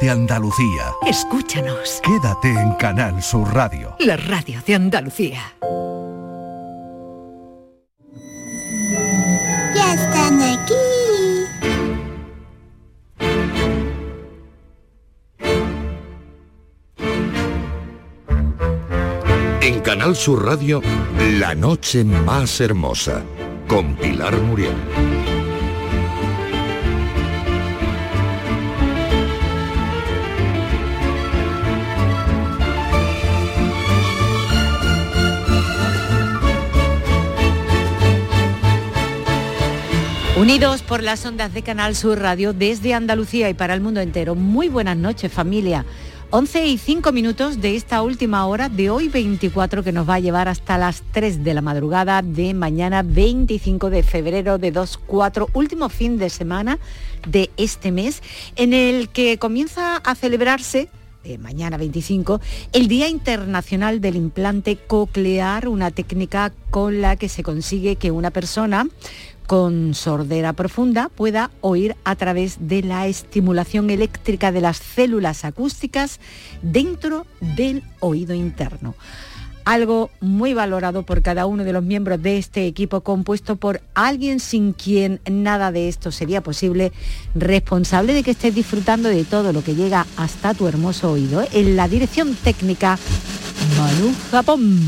de Andalucía. Escúchanos. Quédate en Canal Sur Radio. La radio de Andalucía. Ya están aquí. En Canal Sur Radio, La Noche Más Hermosa, con Pilar Muriel. Unidos por las ondas de Canal Sur Radio desde Andalucía y para el mundo entero. Muy buenas noches familia. 11 y 5 minutos de esta última hora de hoy 24 que nos va a llevar hasta las 3 de la madrugada de mañana 25 de febrero de 24, último fin de semana de este mes en el que comienza a celebrarse mañana 25, el Día Internacional del Implante Coclear, una técnica con la que se consigue que una persona con sordera profunda pueda oír a través de la estimulación eléctrica de las células acústicas dentro del oído interno. Algo muy valorado por cada uno de los miembros de este equipo compuesto por alguien sin quien nada de esto sería posible, responsable de que estés disfrutando de todo lo que llega hasta tu hermoso oído. ¿eh? En la dirección técnica, Manu Japón.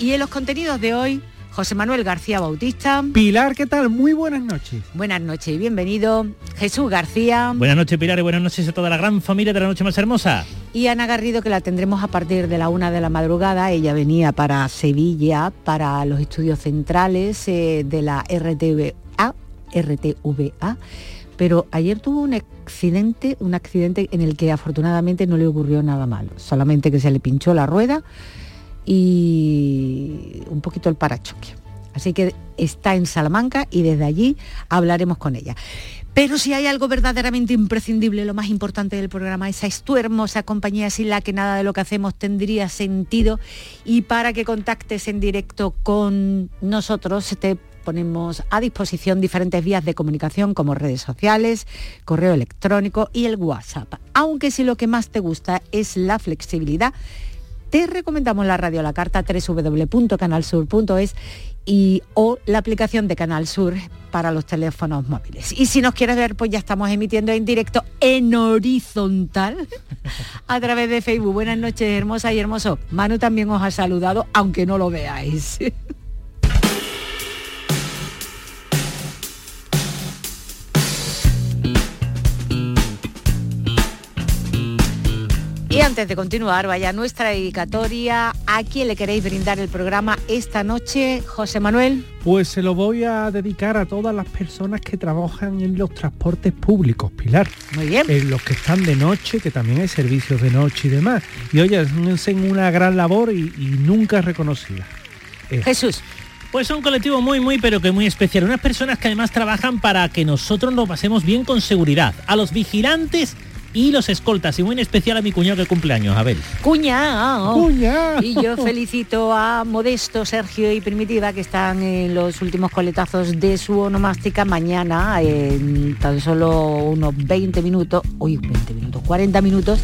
Y en los contenidos de hoy, José Manuel García Bautista. Pilar, ¿qué tal? Muy buenas noches. Buenas noches y bienvenido. Jesús García. Buenas noches, Pilar, y buenas noches a toda la gran familia de la noche más hermosa. Y Ana Garrido, que la tendremos a partir de la una de la madrugada. Ella venía para Sevilla, para los estudios centrales eh, de la RTVA, RTVA. Pero ayer tuvo un accidente, un accidente en el que afortunadamente no le ocurrió nada malo, solamente que se le pinchó la rueda y un poquito el parachoque. Así que está en Salamanca y desde allí hablaremos con ella. Pero si hay algo verdaderamente imprescindible, lo más importante del programa, esa es tu hermosa compañía sin la que nada de lo que hacemos tendría sentido. Y para que contactes en directo con nosotros, te ponemos a disposición diferentes vías de comunicación como redes sociales, correo electrónico y el WhatsApp. Aunque si lo que más te gusta es la flexibilidad, te recomendamos la radio a la carta www.canalsur.es y o la aplicación de Canal Sur para los teléfonos móviles. Y si nos quieres ver, pues ya estamos emitiendo en directo en horizontal a través de Facebook. Buenas noches, hermosa y hermoso. Manu también os ha saludado, aunque no lo veáis. Y antes de continuar, vaya nuestra dedicatoria. ¿A quién le queréis brindar el programa esta noche, José Manuel? Pues se lo voy a dedicar a todas las personas que trabajan en los transportes públicos, Pilar. Muy bien. En los que están de noche, que también hay servicios de noche y demás. Y oye, hacen una gran labor y, y nunca reconocida. Eh, Jesús. Pues son un colectivo muy, muy, pero que muy especial. Unas personas que además trabajan para que nosotros nos pasemos bien con seguridad. A los vigilantes y los escoltas y muy en especial a mi cuñado que cumple años, Abel. Cuñado. Cuñao. Y yo felicito a Modesto, Sergio y Primitiva que están en los últimos coletazos de su onomástica mañana en tan solo unos 20 minutos, uy, 20 minutos, 40 minutos,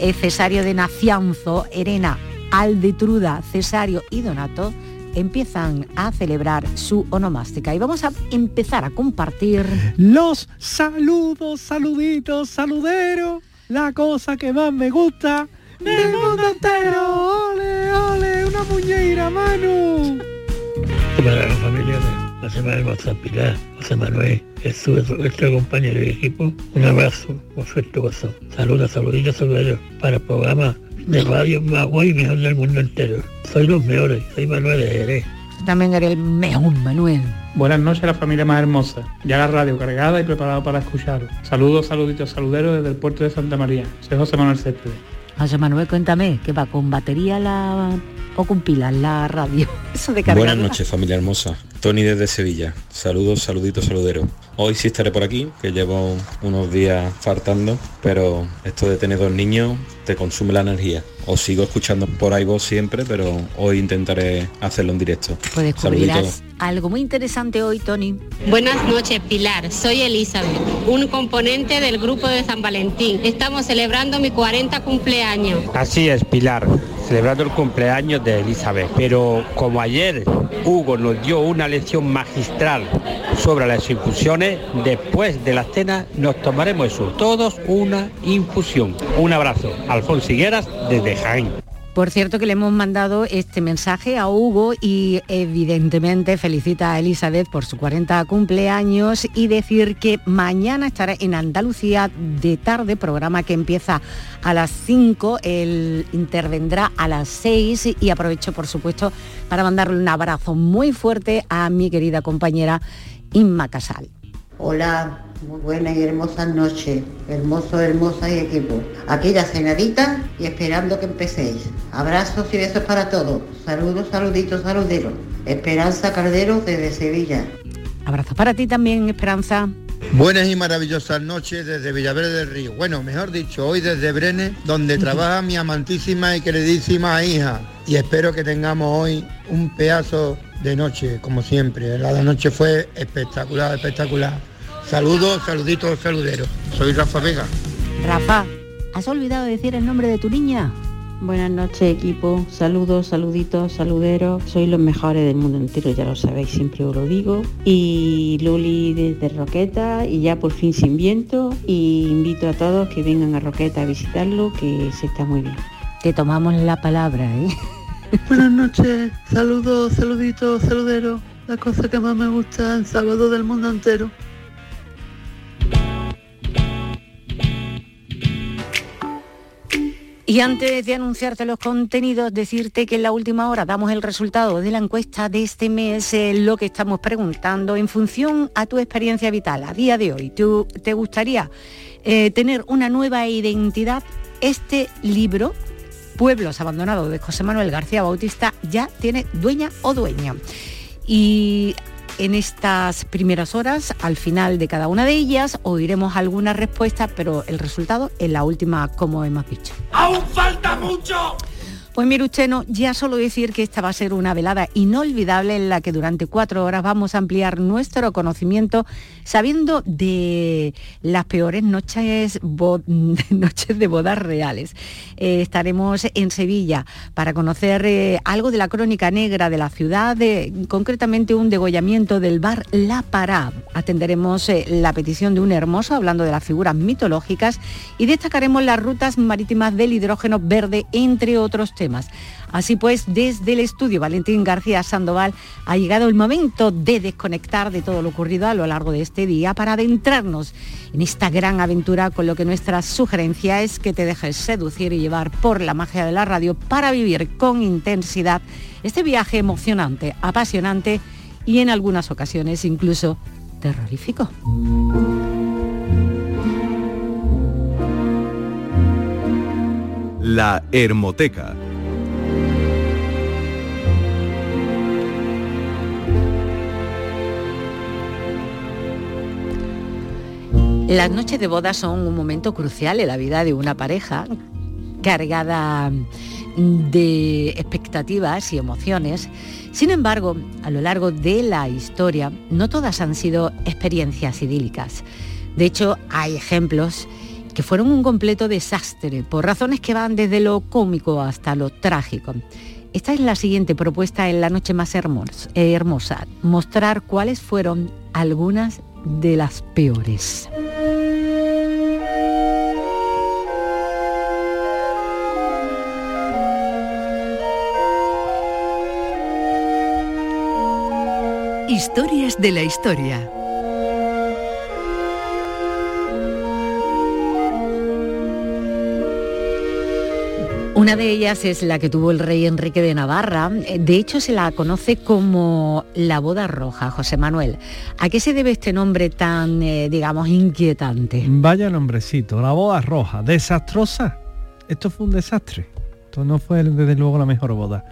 eh, Cesario de Nacianzo, Erena, Aldetruda, Cesario y Donato empiezan a celebrar su onomástica y vamos a empezar a compartir Los saludos, saluditos, saludero, la cosa que más me gusta del mundo entero. Ole, ole, una muñeira, Manu. Para la familia de la semana hermosa Pilar, José Manuel, Jesús, nuestro compañero de equipo, un abrazo suerte corazón. Saludos, saluditos, saludos para el programa de radio más guay y mejor del mundo entero. Soy los mejores, soy Manuel de Jerez. también eres el mejor Manuel. Buenas noches a la familia más hermosa. Ya la radio cargada y preparado para escucharos. Saludos, saluditos, saluderos desde el puerto de Santa María. Soy José Manuel Céspedes. José Manuel, cuéntame, ¿qué va con batería la o con pilas la radio? Eso de cargar. Buenas noches familia hermosa, Tony desde Sevilla, saludos, saluditos, saludero. Hoy sí estaré por aquí, que llevo unos días fartando, pero esto de tener dos niños te consume la energía. Os sigo escuchando por ahí vos siempre, pero hoy intentaré hacerlo en directo. Pues descubrirás algo muy interesante hoy, Tony. Buenas noches, Pilar. Soy Elizabeth, un componente del grupo de San Valentín. Estamos celebrando mi 40 cumpleaños. Así es, Pilar, celebrando el cumpleaños de Elizabeth. Pero como ayer Hugo nos dio una lección magistral sobre las infusiones, después de la cena nos tomaremos eso, todos una infusión. Un abrazo. Alfonso Higueras desde Jaén. Por cierto que le hemos mandado este mensaje a Hugo y evidentemente felicita a Elizabeth por su 40 cumpleaños y decir que mañana estará en Andalucía de tarde, programa que empieza a las 5, él intervendrá a las 6 y aprovecho por supuesto para mandarle un abrazo muy fuerte a mi querida compañera Inma Casal. Hola, muy buenas y hermosas noches, hermoso, hermosa y equipo. Aquí ya cenadita y esperando que empecéis. Abrazos y besos para todos. Saludos, saluditos, saluderos. Esperanza Cardero desde Sevilla. Abrazos para ti también, Esperanza. Buenas y maravillosas noches desde Villaverde del Río. Bueno, mejor dicho, hoy desde Brenes, donde trabaja mi amantísima y queridísima hija. Y espero que tengamos hoy un pedazo de noche, como siempre. La noche fue espectacular, espectacular. Saludos, saluditos, saluderos. Soy Rafa Vega. Rafa, ¿has olvidado decir el nombre de tu niña? Buenas noches equipo, saludos, saluditos, saluderos, sois los mejores del mundo entero, ya lo sabéis, siempre os lo digo. Y Luli desde Roqueta y ya por fin sin viento y invito a todos que vengan a Roqueta a visitarlo, que se está muy bien. Te tomamos la palabra, ¿eh? Buenas noches, saludos, saluditos, saluderos. La cosa que más me gusta en sábado del mundo entero. Y antes de anunciarte los contenidos, decirte que en la última hora damos el resultado de la encuesta de este mes, eh, lo que estamos preguntando en función a tu experiencia vital a día de hoy. ¿tú, ¿Te gustaría eh, tener una nueva identidad? Este libro, Pueblos Abandonados de José Manuel García Bautista, ya tiene dueña o dueño. Y en estas primeras horas, al final de cada una de ellas, oiremos algunas respuestas, pero el resultado en la última, como hemos dicho. ¡Aún falta mucho! Pues mire usted, ya solo decir que esta va a ser una velada inolvidable en la que durante cuatro horas vamos a ampliar nuestro conocimiento sabiendo de las peores noches, noches de bodas reales. Eh, estaremos en Sevilla para conocer eh, algo de la crónica negra de la ciudad, de- concretamente un degollamiento del bar La Pará. Atenderemos eh, la petición de un hermoso hablando de las figuras mitológicas y destacaremos las rutas marítimas del hidrógeno verde, entre otros temas. Así pues, desde el estudio Valentín García Sandoval ha llegado el momento de desconectar de todo lo ocurrido a lo largo de este día para adentrarnos en esta gran aventura con lo que nuestra sugerencia es que te dejes seducir y llevar por la magia de la radio para vivir con intensidad este viaje emocionante, apasionante y en algunas ocasiones incluso terrorífico. La Hermoteca. Las noches de boda son un momento crucial en la vida de una pareja cargada de expectativas y emociones. Sin embargo, a lo largo de la historia, no todas han sido experiencias idílicas. De hecho, hay ejemplos que fueron un completo desastre por razones que van desde lo cómico hasta lo trágico. Esta es la siguiente propuesta en la noche más hermos- hermosa, mostrar cuáles fueron algunas de las peores. Historias de la historia. Una de ellas es la que tuvo el rey Enrique de Navarra. De hecho, se la conoce como la boda roja, José Manuel. ¿A qué se debe este nombre tan, eh, digamos, inquietante? Vaya nombrecito, la boda roja, desastrosa. Esto fue un desastre. Esto no fue desde luego la mejor boda.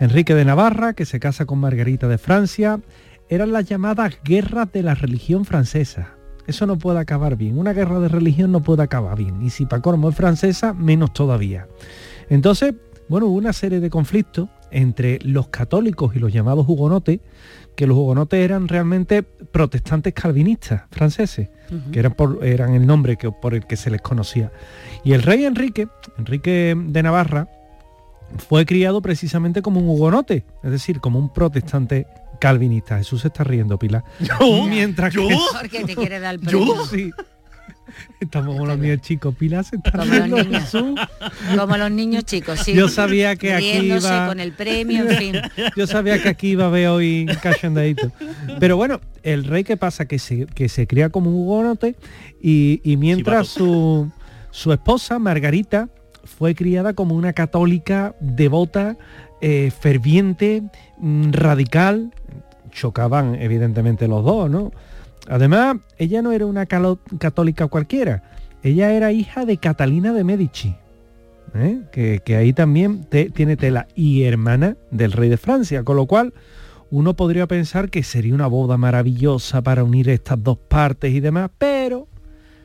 Enrique de Navarra, que se casa con Margarita de Francia, eran las llamadas guerras de la religión francesa. Eso no puede acabar bien. Una guerra de religión no puede acabar bien. Y si Pacormo es francesa, menos todavía. Entonces, bueno, hubo una serie de conflictos entre los católicos y los llamados hugonotes, que los hugonotes eran realmente protestantes calvinistas franceses, que eran, por, eran el nombre que, por el que se les conocía. Y el rey Enrique, Enrique de Navarra, fue criado precisamente como un hugonote, es decir, como un protestante calvinista. Jesús se está riendo, Pilar. Mientras que... Porque te quiere dar el ¿Yo? premio. Sí. Estamos como los niños chicos. Pilar se está Como riendo. los niños. Jesús. Como los niños chicos, sí. Yo sabía que aquí iba- con el premio, en fin. Yo sabía que aquí iba a haber hoy un cachondeíto. Pero bueno, el rey que pasa que se, que se cría como un hugonote y, y mientras su, su esposa, Margarita, fue criada como una católica devota, eh, ferviente, mm, radical. Chocaban evidentemente los dos, ¿no? Además, ella no era una católica cualquiera. Ella era hija de Catalina de Medici. ¿eh? que, que ahí también te- tiene tela y hermana del rey de Francia, con lo cual uno podría pensar que sería una boda maravillosa para unir estas dos partes y demás, pero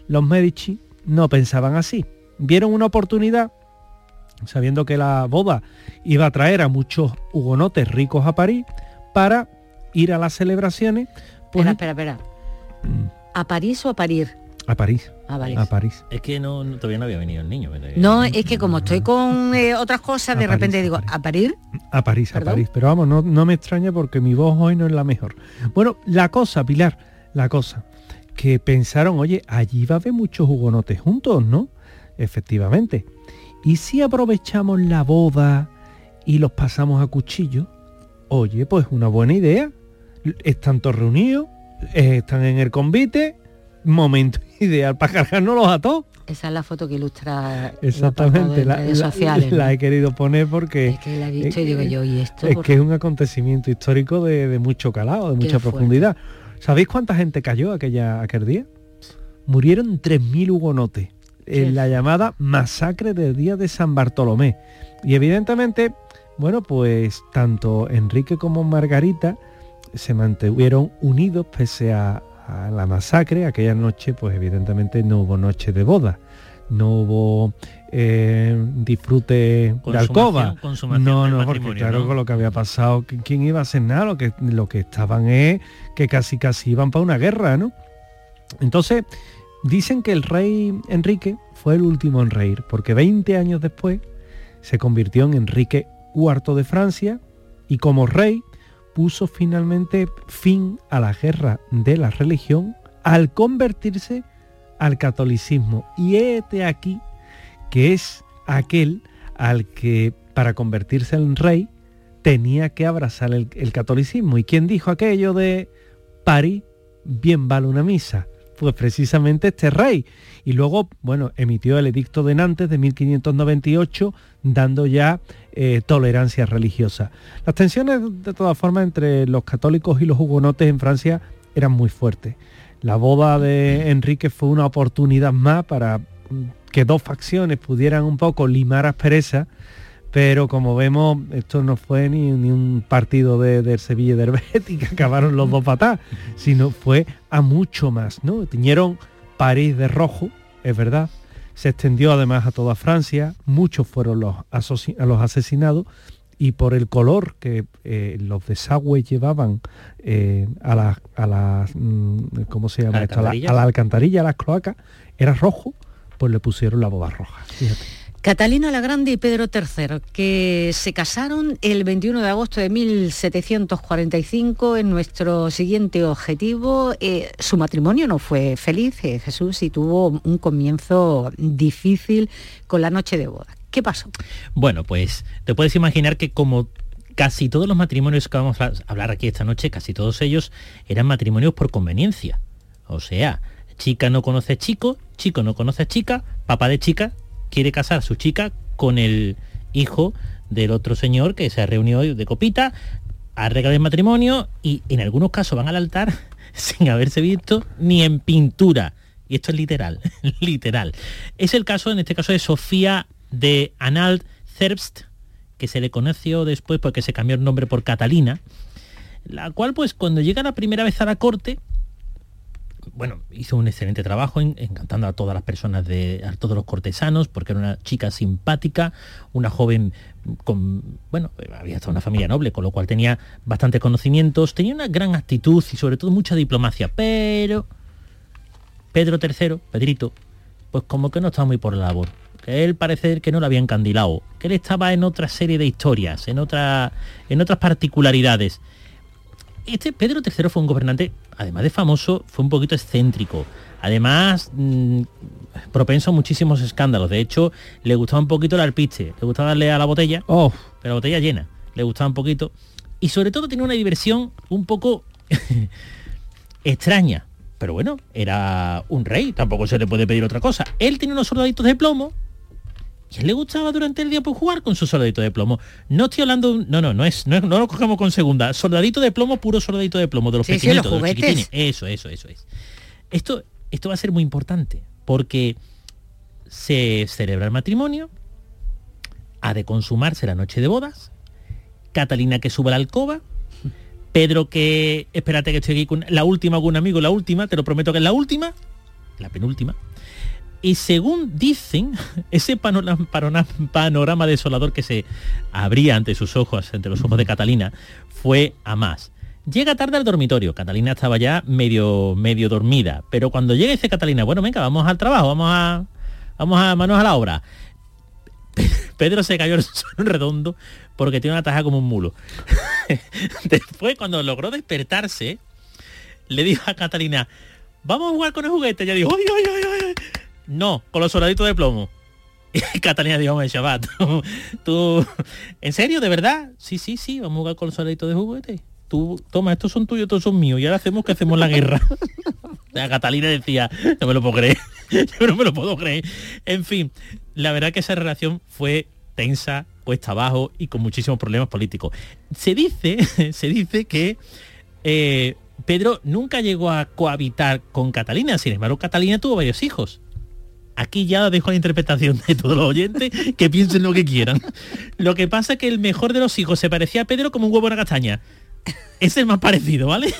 los Medici no pensaban así. Vieron una oportunidad, sabiendo que la boda iba a traer a muchos hugonotes ricos a París, para ir a las celebraciones pues, Espera, espera, espera. ¿A París o a parir? a París. Ah, vale. A París. Es que no, no- todavía no había venido el niño. pero- No, es que como estoy con eh, otras cosas, de A repente París, digo, ¿a parir? A París, ¿Perdón? a París. Pero vamos, no, no me extraña porque mi voz hoy no es la mejor. Bueno, la cosa, Pilar, la cosa, que pensaron, oye, allí va a haber muchos hugonotes juntos, ¿no? Efectivamente. ¿Y si aprovechamos la boda y los pasamos a cuchillo? Oye, pues una buena idea. Están todos reunidos, eh, están en el convite, momento ideal para cargárnoslos a todos. Esa es la foto que ilustra Exactamente, en la, redes la- sociales. ¿no? la he querido poner porque Es que la he visto y digo yo, ¿y esto? es que es un acontecimiento histórico de, de mucho calado, de Qué mucha fuerte. profundidad. ¿Sabéis cuánta gente cayó aquella, aquel día? Murieron 3.000 hugonotes en la llamada masacre del día de San Bartolomé. Y evidentemente, bueno, pues tanto Enrique como Margarita se mantuvieron unidos pese a, a la masacre. Aquella noche, pues evidentemente no hubo noche de boda. No hubo eh, disfrute de alcoba. No, no, porque claro, ¿no? con lo que había pasado, ¿qui- ¿quién iba a hacer nada? Lo que, lo que estaban es que casi casi iban para una guerra, ¿no? Entonces, dicen que el rey Enrique fue el último en reír, porque 20 años después se convirtió en Enrique IV de Francia y como rey puso finalmente fin a la guerra de la religión al convertirse al catolicismo. Y este aquí que es aquel al que para convertirse en rey tenía que abrazar el, catolicismo. ¿Y quién dijo aquello de París bien vale una misa? Pues precisamente este rey. Y luego, bueno, emitió el edicto de Nantes de 1598, dando ya eh, tolerancia religiosa. Las tensiones, de todas formas, entre los católicos y los hugonotes en Francia eran muy fuertes. La boda de Enrique fue una oportunidad más para mm, que dos facciones pudieran un poco limar asperezas, pero como vemos, esto no fue ni, ni un partido de, del Sevilla y del Betis que acabaron los dos patadas, sino fue a mucho más, ¿no? Tiñeron París de rojo, es verdad, se extendió además a toda Francia, muchos fueron los, los asesinados y por el color que eh, los desagües llevaban eh, a las a las mm, ¿cómo se llama esto? A la, a la alcantarilla, a las cloacas, era rojo, pues le pusieron la boda roja. Fíjate. Catalina la Grande y Pedro III, que se casaron el 21 de agosto de 1745 en nuestro siguiente objetivo. eh, su matrimonio no fue feliz, eh, Jesús, y tuvo un comienzo difícil con la noche de boda. ¿Qué pasó? Bueno, pues te puedes imaginar que como casi todos los matrimonios que vamos a hablar aquí esta noche, casi todos ellos eran matrimonios por conveniencia. O sea, chica no conoce chico, chico no conoce chica, papá de chica quiere casar su chica con el hijo del otro señor que se ha reunido de copita, arregla el matrimonio y en algunos casos van al altar sin haberse visto ni en pintura. Y esto es literal, literal. Es el caso, en este caso, de Sofía de Anhalt Zerbst, que se le conoció después porque se cambió el nombre por Catalina, la cual pues cuando llega la primera vez a la corte, bueno, hizo un excelente trabajo en- encantando a todas las personas, de, a todos los cortesanos, porque era una chica simpática, una joven con, bueno, había estado una familia noble, con lo cual tenía bastantes conocimientos, tenía una gran actitud y sobre todo mucha diplomacia, pero Pedro III, Pedrito, pues como que no estaba muy por la labor. Que él parece que no lo había encandilado, que él estaba en otra serie de historias, en, otra, en otras particularidades. Este Pedro III fue un gobernante, además de famoso, fue un poquito excéntrico. Además, mm, propenso a muchísimos escándalos. De hecho, le gustaba un poquito el alpiste. Le gustaba darle a la botella, pero la botella llena. Le gustaba un poquito. Y sobre todo tenía una diversión un poco extraña. Pero bueno, era un rey, tampoco se le puede pedir otra cosa. Él tenía unos soldaditos de plomo y a él le gustaba durante el día pues, jugar con sus soldaditos de plomo. No estoy hablando, no, no, no es, no, es- no lo cogemos con segunda. Soldadito de plomo, puro soldadito de plomo, de los Sí, sí, pequeñitos, los de los chiquitines. Eso, eso, eso es. Esto, esto va a ser muy importante porque se celebra el matrimonio, ha de consumarse la noche de bodas, Catalina que sube a la alcoba, Pedro que, espérate que estoy aquí con la última con un amigo, la última, te lo prometo que es la última, la penúltima. Y según dicen, ese panorama, desolador que se abría ante sus ojos, ante los ojos de Catalina, fue a más. Llega tarde al dormitorio, Catalina estaba ya medio, medio dormida, pero cuando llega dice Catalina, bueno, venga, vamos al trabajo, vamos a, vamos a manos a la obra. Pedro se cayó en suelo redondo porque tiene una taja como un mulo. Después, cuando logró despertarse, le dijo a Catalina, vamos a jugar con el juguete. Ella dijo, "Ay, ay, ay, ay". No, con los soldaditos de plomo. Catalina dijo, hombre, chaval, tú, tú- ¿en serio, de verdad? Sí, sí, sí, vamos a jugar con los soldaditos de juguete. Tú, toma, estos son tuyos, estos son míos. Y ahora hacemos que hacemos la guerra. La Catalina decía, no me lo puedo creer, yo no me lo puedo creer. En fin, la verdad que esa relación fue tensa, cuesta abajo y con muchísimos problemas políticos. Se dice, se dice que eh, Pedro nunca llegó a cohabitar con Catalina, sin embargo Catalina tuvo varios hijos. Aquí ya dejo la interpretación de todos los oyentes que piensen lo que quieran. Lo que pasa es que el mejor de los hijos se parecía a Pedro como un huevo a una castaña. Es el más parecido, ¿vale?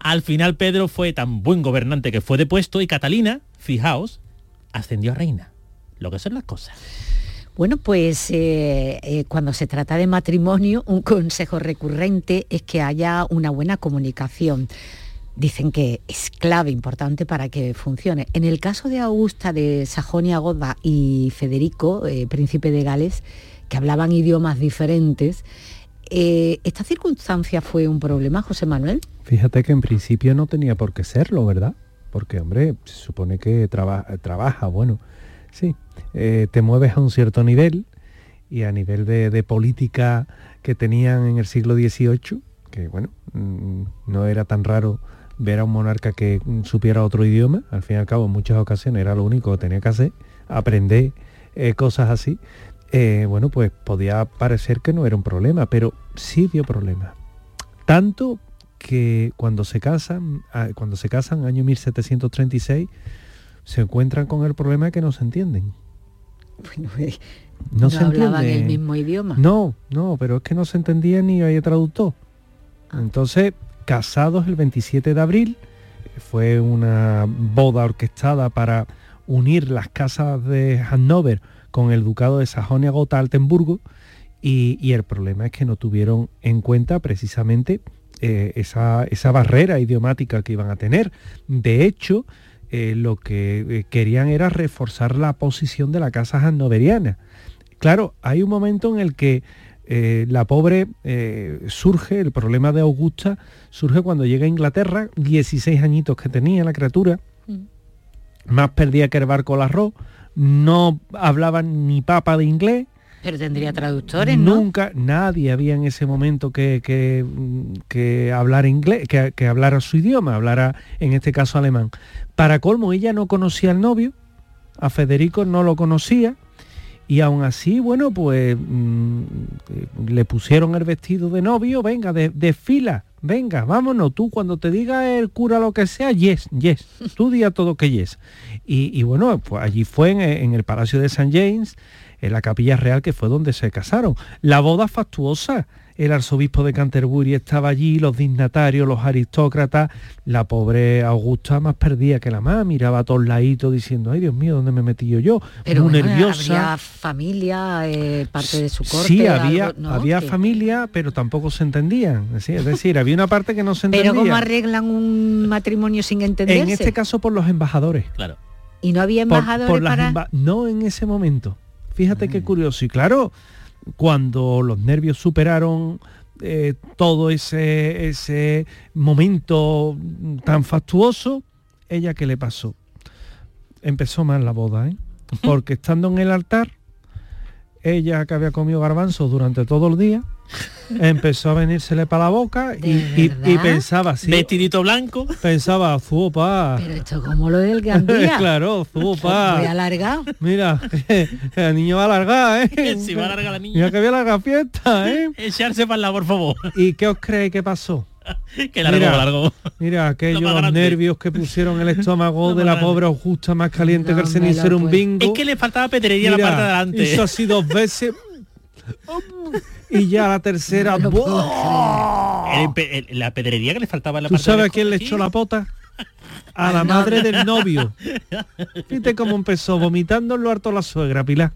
Al final Pedro fue tan buen gobernante que fue depuesto y Catalina, fijaos, ascendió a reina. Lo que son las cosas. Bueno, pues eh, eh, cuando se trata de matrimonio, un consejo recurrente es que haya una buena comunicación. Dicen que es clave, importante para que funcione. En el caso de Augusta de Sajonia-Goda y Federico, eh, príncipe de Gales, que hablaban idiomas diferentes, eh, ¿esta circunstancia fue un problema, José Manuel? Fíjate que en principio no tenía por qué serlo, ¿verdad? Porque, hombre, se supone que traba- trabaja, bueno, sí, eh, te mueves a un cierto nivel y a nivel de, de política que tenían en el siglo XVIII, que, bueno, mm, no era tan raro ver a un monarca que supiera otro idioma, al fin y al cabo en muchas ocasiones era lo único que tenía que hacer, aprender eh, cosas así, eh, bueno, pues podía parecer que no era un problema, pero sí dio problemas. Tanto que cuando se casan, ah, cuando se casan, año 1736, se encuentran con el problema de que no se entienden. Bueno, eh, No, no se hablaban entiende. el mismo idioma. No, no, pero es que no se entendía ni había traductor. Entonces, casados el 27 de abril, fue una boda orquestada para unir las casas de Hannover con el ducado de Sajonia-Gotha-Altenburgo y, y el problema es que no tuvieron en cuenta precisamente eh, esa, esa barrera idiomática que iban a tener. De hecho, eh, lo que eh, querían era reforzar la posición de la casa hannoveriana. Claro, hay un momento en el que eh, la pobre eh, surge, el problema de Augusta surge cuando llega a Inglaterra, 16 añitos que tenía la criatura, más perdía que el barco al arroz, no hablaba ni papa de inglés, Pero tendría traductores, ¿no? Nunca, nadie había en ese momento que, que, mm, que hablara inglés, que, que hablara su idioma, hablara en este caso alemán. Para colmo, ella no conocía al novio, a Federico no lo conocía, y aún así, bueno, pues mm, eh, le pusieron el vestido de novio, venga, de, desfila, venga, vámonos, tú cuando te diga el cura lo que sea, yes, yes, tú di a todo que yes. Y, y bueno, pues allí fue en, en el Palacio de St. James, en la capilla real que fue donde se casaron. La boda fastuosa, el arzobispo de Canterbury estaba allí, los dignatarios, los aristócratas, la pobre Augusta más perdida que la más, miraba a todos laditos diciendo, ay Dios mío, ¿dónde me metido yo? Pero Muy bueno, nerviosa. había familia, eh, parte de su corte. Sí, había, algo, ¿no? había familia, pero tampoco se entendían. Es decir, es decir, había una parte que no se entendía. Pero ¿cómo arreglan un matrimonio sin entenderse? en este caso por los embajadores. Claro. y no había embajadores por para... emba- no en ese momento. Fíjate qué curioso. Y claro, cuando los nervios superaron eh, todo ese, ese momento tan fastuoso, ella qué le pasó. Empezó mal la boda, ¿eh? Porque estando en el altar, ella que había comido garbanzos durante todo el día, empezó a venírsele para la boca y, y- y verdad? pensaba así. Vestidito blanco. Pensaba, zupa. Pero esto como lo del Gandía. claro, zupa. Voy alargado. Mira, el niño va a alargar, ¿eh? Si va a largar la niña. Mira que voy a largar fiesta, ¿eh? Echarse para la por favor. ¿Y qué os creéis que pasó? que largo, mira, largo. Mira, aquellos nervios que pusieron el estómago de la pobre Augusta más caliente que el cenicero un bingo. Es que le faltaba pedrería la parte de adelante. Hizo así dos veces. Y ya la tercera. ¡buah! El pe- el- la pedrería que le faltaba en la ¿Tú parte sabes a quién le echó la pota? A la madre del novio. Fíjate cómo empezó, vomitando en lo harto la suegra, Pilar.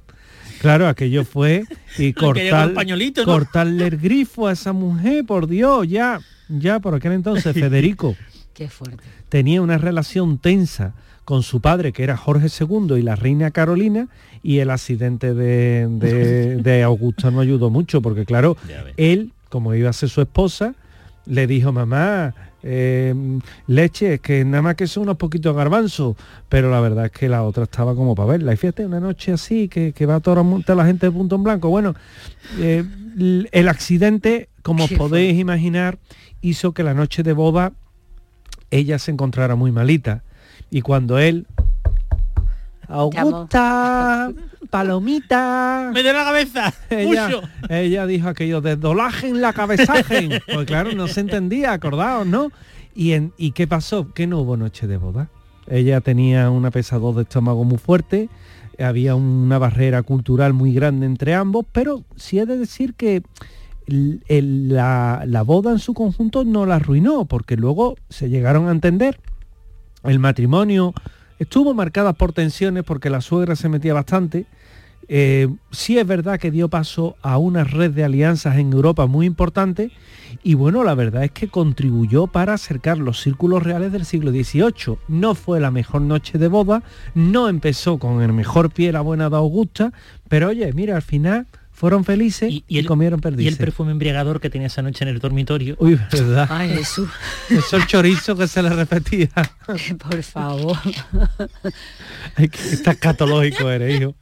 Claro, aquello fue y cortar, el pañolito, ¿no? cortarle el grifo a esa mujer, por Dios, ya, ya por aquel entonces Federico Qué fuerte. tenía una relación tensa con su padre, que era Jorge II, y la reina Carolina, y el accidente de, de, de Augusta no ayudó mucho, porque claro, él, como iba a ser su esposa, le dijo, mamá, eh, leche, es que nada más que son unos poquitos garbanzos, pero la verdad es que la otra estaba como para verla. Y fíjate, una noche así, que, que va toda la- gente de punto en blanco. Bueno, eh, el accidente, como os podéis imaginar, hizo que la noche de boda ella se encontrara muy malita. Y cuando él, Augusta, palomita, Me dio la cabeza. ella, Mucho. ella dijo aquello de dolajen la cabezajen. Pues claro, no se entendía, acordaos, ¿no? ¿Y, en, ¿Y qué pasó? Que no hubo noche de boda. Ella tenía una pesadez de estómago muy fuerte, había una barrera cultural muy grande entre ambos, pero sí he de decir que el- el- la, la boda en su conjunto no la arruinó, porque luego se llegaron a entender. El matrimonio estuvo marcada por tensiones porque la suegra se metía bastante. Eh, sí es verdad que dio paso a una red de alianzas en Europa muy importante y bueno, la verdad es que contribuyó para acercar los círculos reales del siglo XVIII. No fue la mejor noche de boda, no empezó con el mejor pie la buena de Augusta, pero oye, mira, al final fueron felices y, comieron Y el perdices. perfume embriagador que tenía esa noche en el dormitorio. Uy, verdad. Ay, Jesús. Eso el chorizo que se le repetía. Por favor. Ay, escatológico eres, hijo.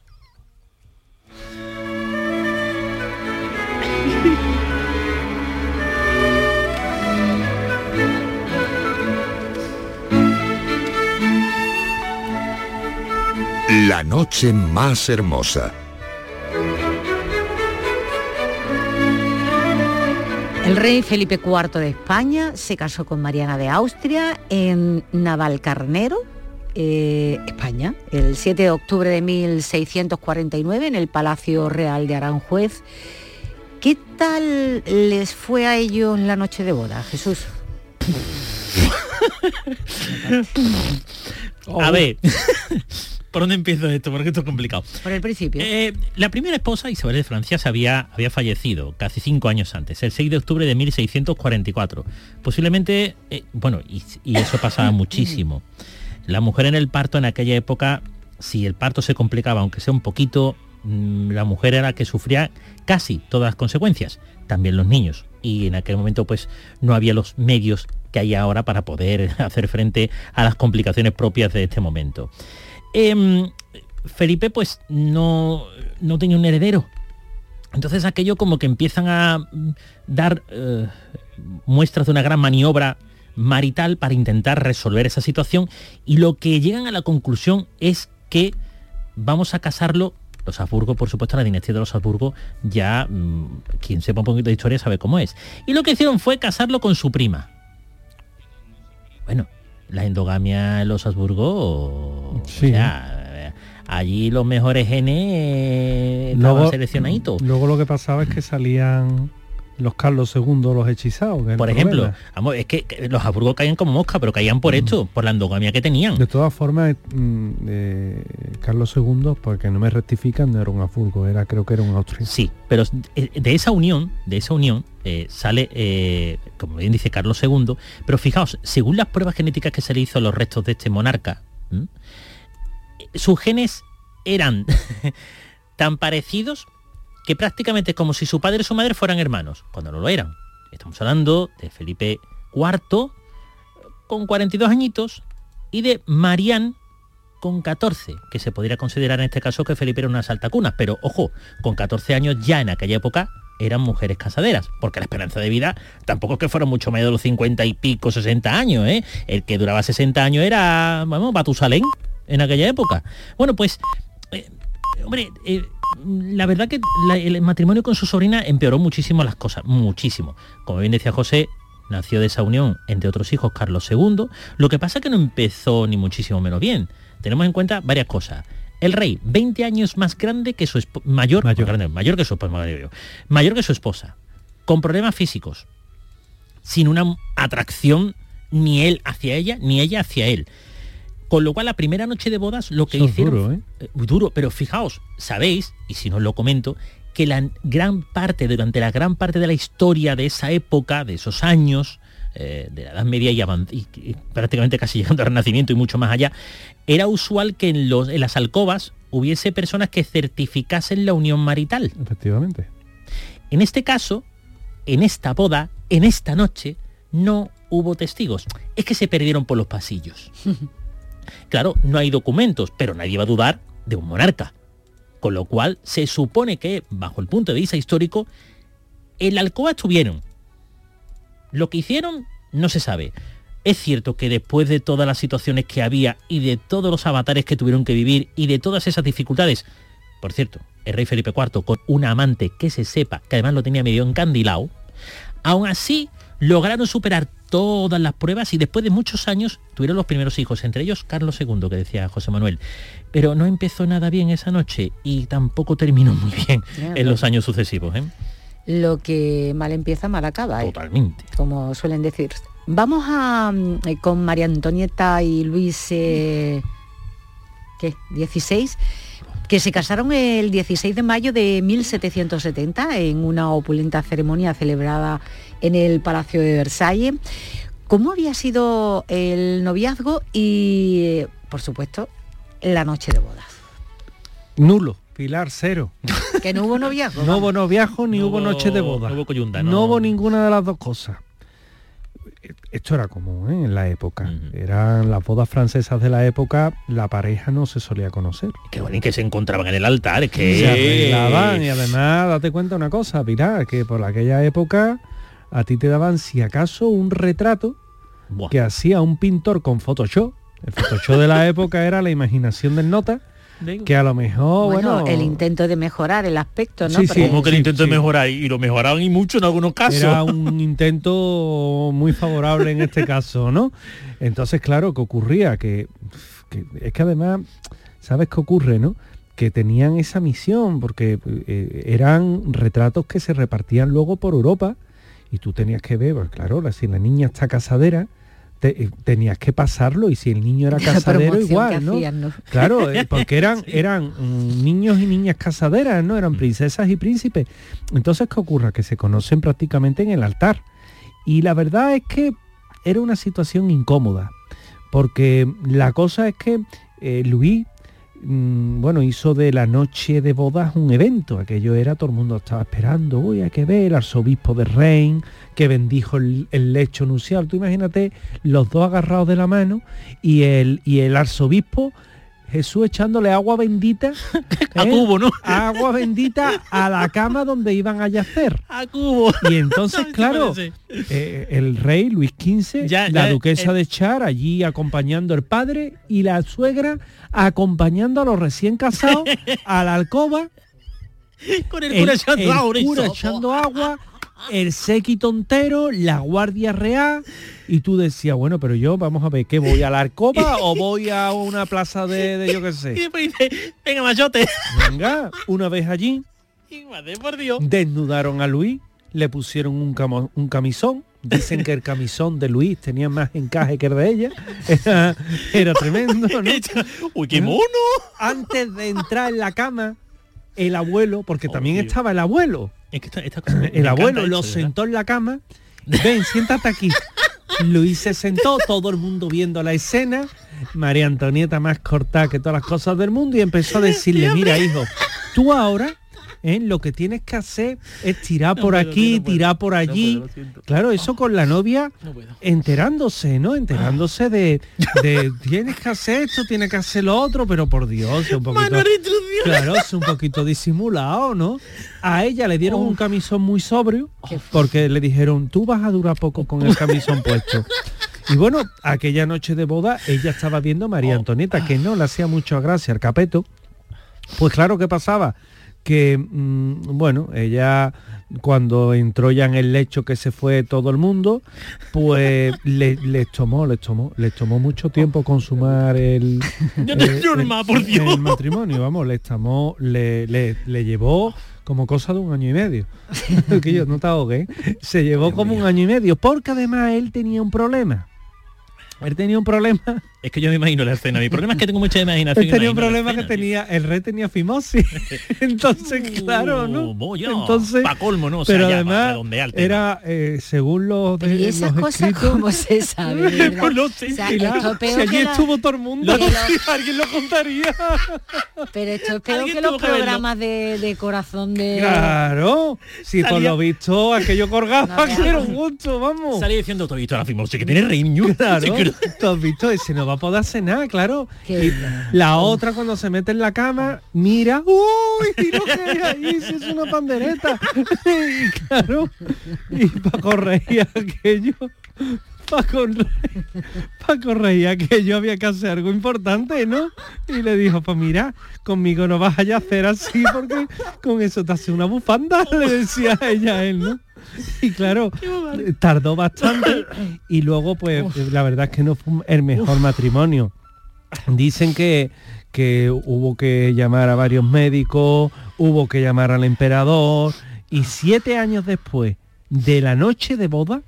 La noche más hermosa. El rey Felipe IV de España se casó con Mariana de Austria en Navalcarnero, eh, España, el 7 de octubre de 1649 en el Palacio Real de Aranjuez. ¿Qué tal les fue a ellos la noche de boda, Jesús? A ver, ¿por dónde empiezo esto? Porque esto es complicado. Por el principio. Eh, la primera esposa, Isabel de Francia, se había, había fallecido casi cinco años antes, el 6 de octubre de 1644. Posiblemente, eh, bueno, y, y eso pasaba muchísimo. La mujer en el parto en aquella época, si el parto se complicaba, aunque sea un poquito, mm, la mujer era la que sufría casi todas las consecuencias, también los niños. Y en aquel momento pues no había los medios que hay ahora para poder hacer frente a las complicaciones propias de este momento. Em, Felipe pues no, no tenía un heredero. Entonces aquello como que empiezan a dar eh, muestras de una gran maniobra marital para intentar resolver esa situación y lo que llegan a la conclusión es que vamos a casarlo los Habsburgo, por supuesto, la dinastía de los Habsburgo, ya mm, quien sepa un poquito de historia sabe cómo es. Y lo que hicieron fue casarlo con su prima. Bueno, la endogamia en los Habsburgo, o sea, eh, allí los mejores genes estaban seleccionaditos. luego lo que pasaba es que salían los Carlos II, los hechizados. Por ejemplo, vamos, es que los Habsburgo caían como mosca, pero caían por esto, por la endogamia que tenían. De todas formas, mm, eh, Carlos II, porque no me rectifican, no era un Habsburgo, era, creo que era un Austria. Sí, pero de esa unión, de esa unión eh, sale, eh, como bien dice Carlos II, pero fijaos, según las pruebas genéticas que se le hizo a los restos de este monarca, sus genes eran tan parecidos que prácticamente es como si su padre y su madre fueran hermanos, cuando no lo eran. Estamos hablando de Felipe IV con 42 añitos y de Marianne con 14, que se podría considerar en este caso que Felipe era una saltacunas, pero ojo, con 14 años ya en aquella época eran mujeres casaderas, porque la esperanza de vida tampoco es que fuera mucho mayor de los 50 y pico, 60 años, ¿eh? El que duraba 60 años era, vamos, Batusalén en aquella época. Bueno, pues, eh, hombre, eh, la verdad que la- el matrimonio con su sobrina empeoró muchísimo las cosas, muchísimo. Como bien decía José, nació de esa unión, entre otros hijos, Carlos II. Lo que pasa que no empezó ni muchísimo menos bien. Tenemos en cuenta varias cosas. El rey, 20 años más grande que su esposa, mayor, grande, mayor que su esposa, mayor que su esposa, con problemas físicos, sin una atracción ni él hacia ella, ni ella hacia él. Con lo cual, la primera noche de bodas, lo que Eso es hicieron... duro, ¿eh? eh, muy duro, pero fijaos, sabéis, y si no os lo comento, que la gran parte, durante la gran parte de la historia de esa época, de esos años, eh, de la Edad Media y, avan- y- y prácticamente casi llegando al Renacimiento y mucho más allá, era usual que en, los, en las alcobas hubiese personas que certificasen la unión marital. Efectivamente. En este caso, en esta boda, en esta noche, no hubo testigos. Es que se perdieron por los pasillos. Claro, no hay documentos, pero nadie va a dudar de un monarca. Con lo cual, se supone que, bajo el punto de vista histórico, en la alcoba estuvieron. Lo que hicieron no se sabe. Es cierto que después de todas las situaciones que había y de todos los avatares que tuvieron que vivir y de todas esas dificultades, por cierto, el rey Felipe IV con una amante que se sepa, que además lo tenía medio encandilado, aún así lograron superar todas las pruebas y después de muchos años tuvieron los primeros hijos, entre ellos Carlos II, que decía José Manuel. Pero no empezó nada bien esa noche y tampoco terminó muy bien en los años sucesivos. ¿eh? Lo que mal empieza, mal acaba. ¿eh? Totalmente. Como suelen decir. Vamos a mm, eh, con María Antonieta y Luis eh, ¿qué? 16 que se casaron el 16 de mayo de 1770 en una opulenta ceremonia celebrada en el Palacio de Versalles. ¿Cómo había sido el noviazgo y, por supuesto, la noche de bodas? Nulo, Pilar, cero. Que no hubo noviazgo. No hubo noviajo ni No hubo hubo- noche de boda. no hubo coyunda, no. no. hubo ninguna de las dos cosas. Esto era común ¿eh? en la época. Eran las bodas francesas de la época, la pareja no se solía conocer. Qué bueno, y que se encontraban en el altar, es que... Se arreglaban y además date cuenta una cosa, Pilar, que por aquella época a ti te daban si acaso un retrato Buah. que hacía un pintor con Photoshop. El Photoshop de la época era la imaginación del nota, que a lo mejor, bueno, bueno, el intento de mejorar el aspecto, ¿no? Sí, Como que el intento de mejorar y lo mejoraron y mucho en algunos casos. Era un intento muy favorable en este caso, ¿no? Entonces, claro, que ocurría que, que es que además, ¿sabes qué ocurre, no? Que tenían esa misión, porque eh, eran retratos que se repartían luego por Europa y tú tenías que ver, pues claro, la- si la niña está casadera, te- eh, tenías que pasarlo y si el niño era casadero igual, ¿no? hacían, ¿no? Claro, eh, porque eran, eran mm, niños y niñas casaderas, ¿no? Eran princesas y príncipes. Entonces, ¿qué ocurre? Que se conocen prácticamente en el altar. Y la verdad es que era una situación incómoda, porque la cosa es que eh, Luis, mm, bueno, hizo de la noche de bodas un evento. Aquello era, todo el mundo estaba esperando, uy, hay que ver el arzobispo de Reims, que bendijo el, el lecho nupcial. Tú imagínate los dos agarrados de la mano y el, y el arzobispo Jesús echándole agua bendita A ¿eh? cubo, ¿no? Agua bendita a la cama donde iban a yacer. A cubo. Y entonces, claro, eh, el rey Luis XV, Ya, la ya, duquesa eh. de Char allí acompañando al padre y la suegra acompañando a los recién casados a la alcoba. Con el cura echando el agua, cura echando agua, el séquito entero, la guardia real. Y tú decías, bueno, pero yo, vamos a ver, ¿qué voy a la alcoba o voy a una plaza de, de yo qué Y sé? después dice, venga machote. Venga, una vez allí, Y madre, por Dios. desnudaron a Luis le pusieron un, camo- un camisón. Dicen que el camisón de Luis tenía más encaje que el de ella. Era, era tremendo, ¿no? ¡Uy, qué mono! Antes de entrar en la cama, el abuelo, porque también Dios. estaba el abuelo. Es que esta- esta cosa me- me El abuelo lo sentó en la cama. Ven, siéntate aquí. Luis se sentó, todo el mundo viendo la escena. María Antonieta más cortada que todas las cosas del mundo y empezó a decirle, mira hijo, tú ahora ¿eh? lo que tienes que hacer es tirar por puedo, aquí, no tirar por no allí. puedo, claro, eso con la novia enterándose, ¿no? Enterándose de, de tienes que hacer esto, tienes que hacer lo otro, pero por Dios, un poquito. Claro, es un poquito disimulado, ¿no? A ella le dieron un camisón muy sobrio porque le dijeron, tú vas a durar poco con el camisón puesto. Y bueno, aquella noche de boda ella estaba viendo a María Antonieta, que no le hacía mucha gracia al capeto. Pues claro, ¿qué pasaba? Que, mm, bueno, ella cuando entró ya en el lecho que se fue todo el mundo, pues le, les tomó, les tomó, les tomó mucho tiempo consumar el, el- matrimonio, vamos, le tomó, le, le, le llevó como cosa de un año y medio. que yo no te ahogué. Se llevó como un año y medio, porque además él tenía un problema. Él tenía un problema. Es que yo me imagino la escena. Mi problema es que tengo mucha imaginación. Tenía un problema que escena, tenía, el rey tenía fimosis. Entonces, claro, ¿no? Uh, boya, Entonces, pa' colmo, ¿no? O sea, pero además era, eh, según los de Y esas los cosas escritos- como se sabe. Pues no sé, O sea, si allí que la- estuvo todo el mundo, que alguien lo contaría. Pero esto es peor que los que programas de, de corazón de... Claro, si por Salía- lo visto aquello colgaba, No, que era un gusto, vamos. Salí diciendo, ¿tú has visto la fimosis que tiene riño? Claro, que- tú has visto, ese no va a poder hacer nada, claro. Y la otra cuando se mete en la cama, mira, uy, lo que hay ahí, si es una pandereta. y claro, y Paco reía aquello. Paco, Paco reía aquello había que hacer algo importante, ¿no? Y le dijo, pues mira, conmigo no vas a hacer así porque con eso te hace una bufanda, le decía a ella a él, ¿no? Y claro, tardó bastante y luego pues la verdad es que no fue el mejor matrimonio. Dicen que, que hubo que llamar a varios médicos, hubo que llamar al emperador y siete años después de la noche de boda,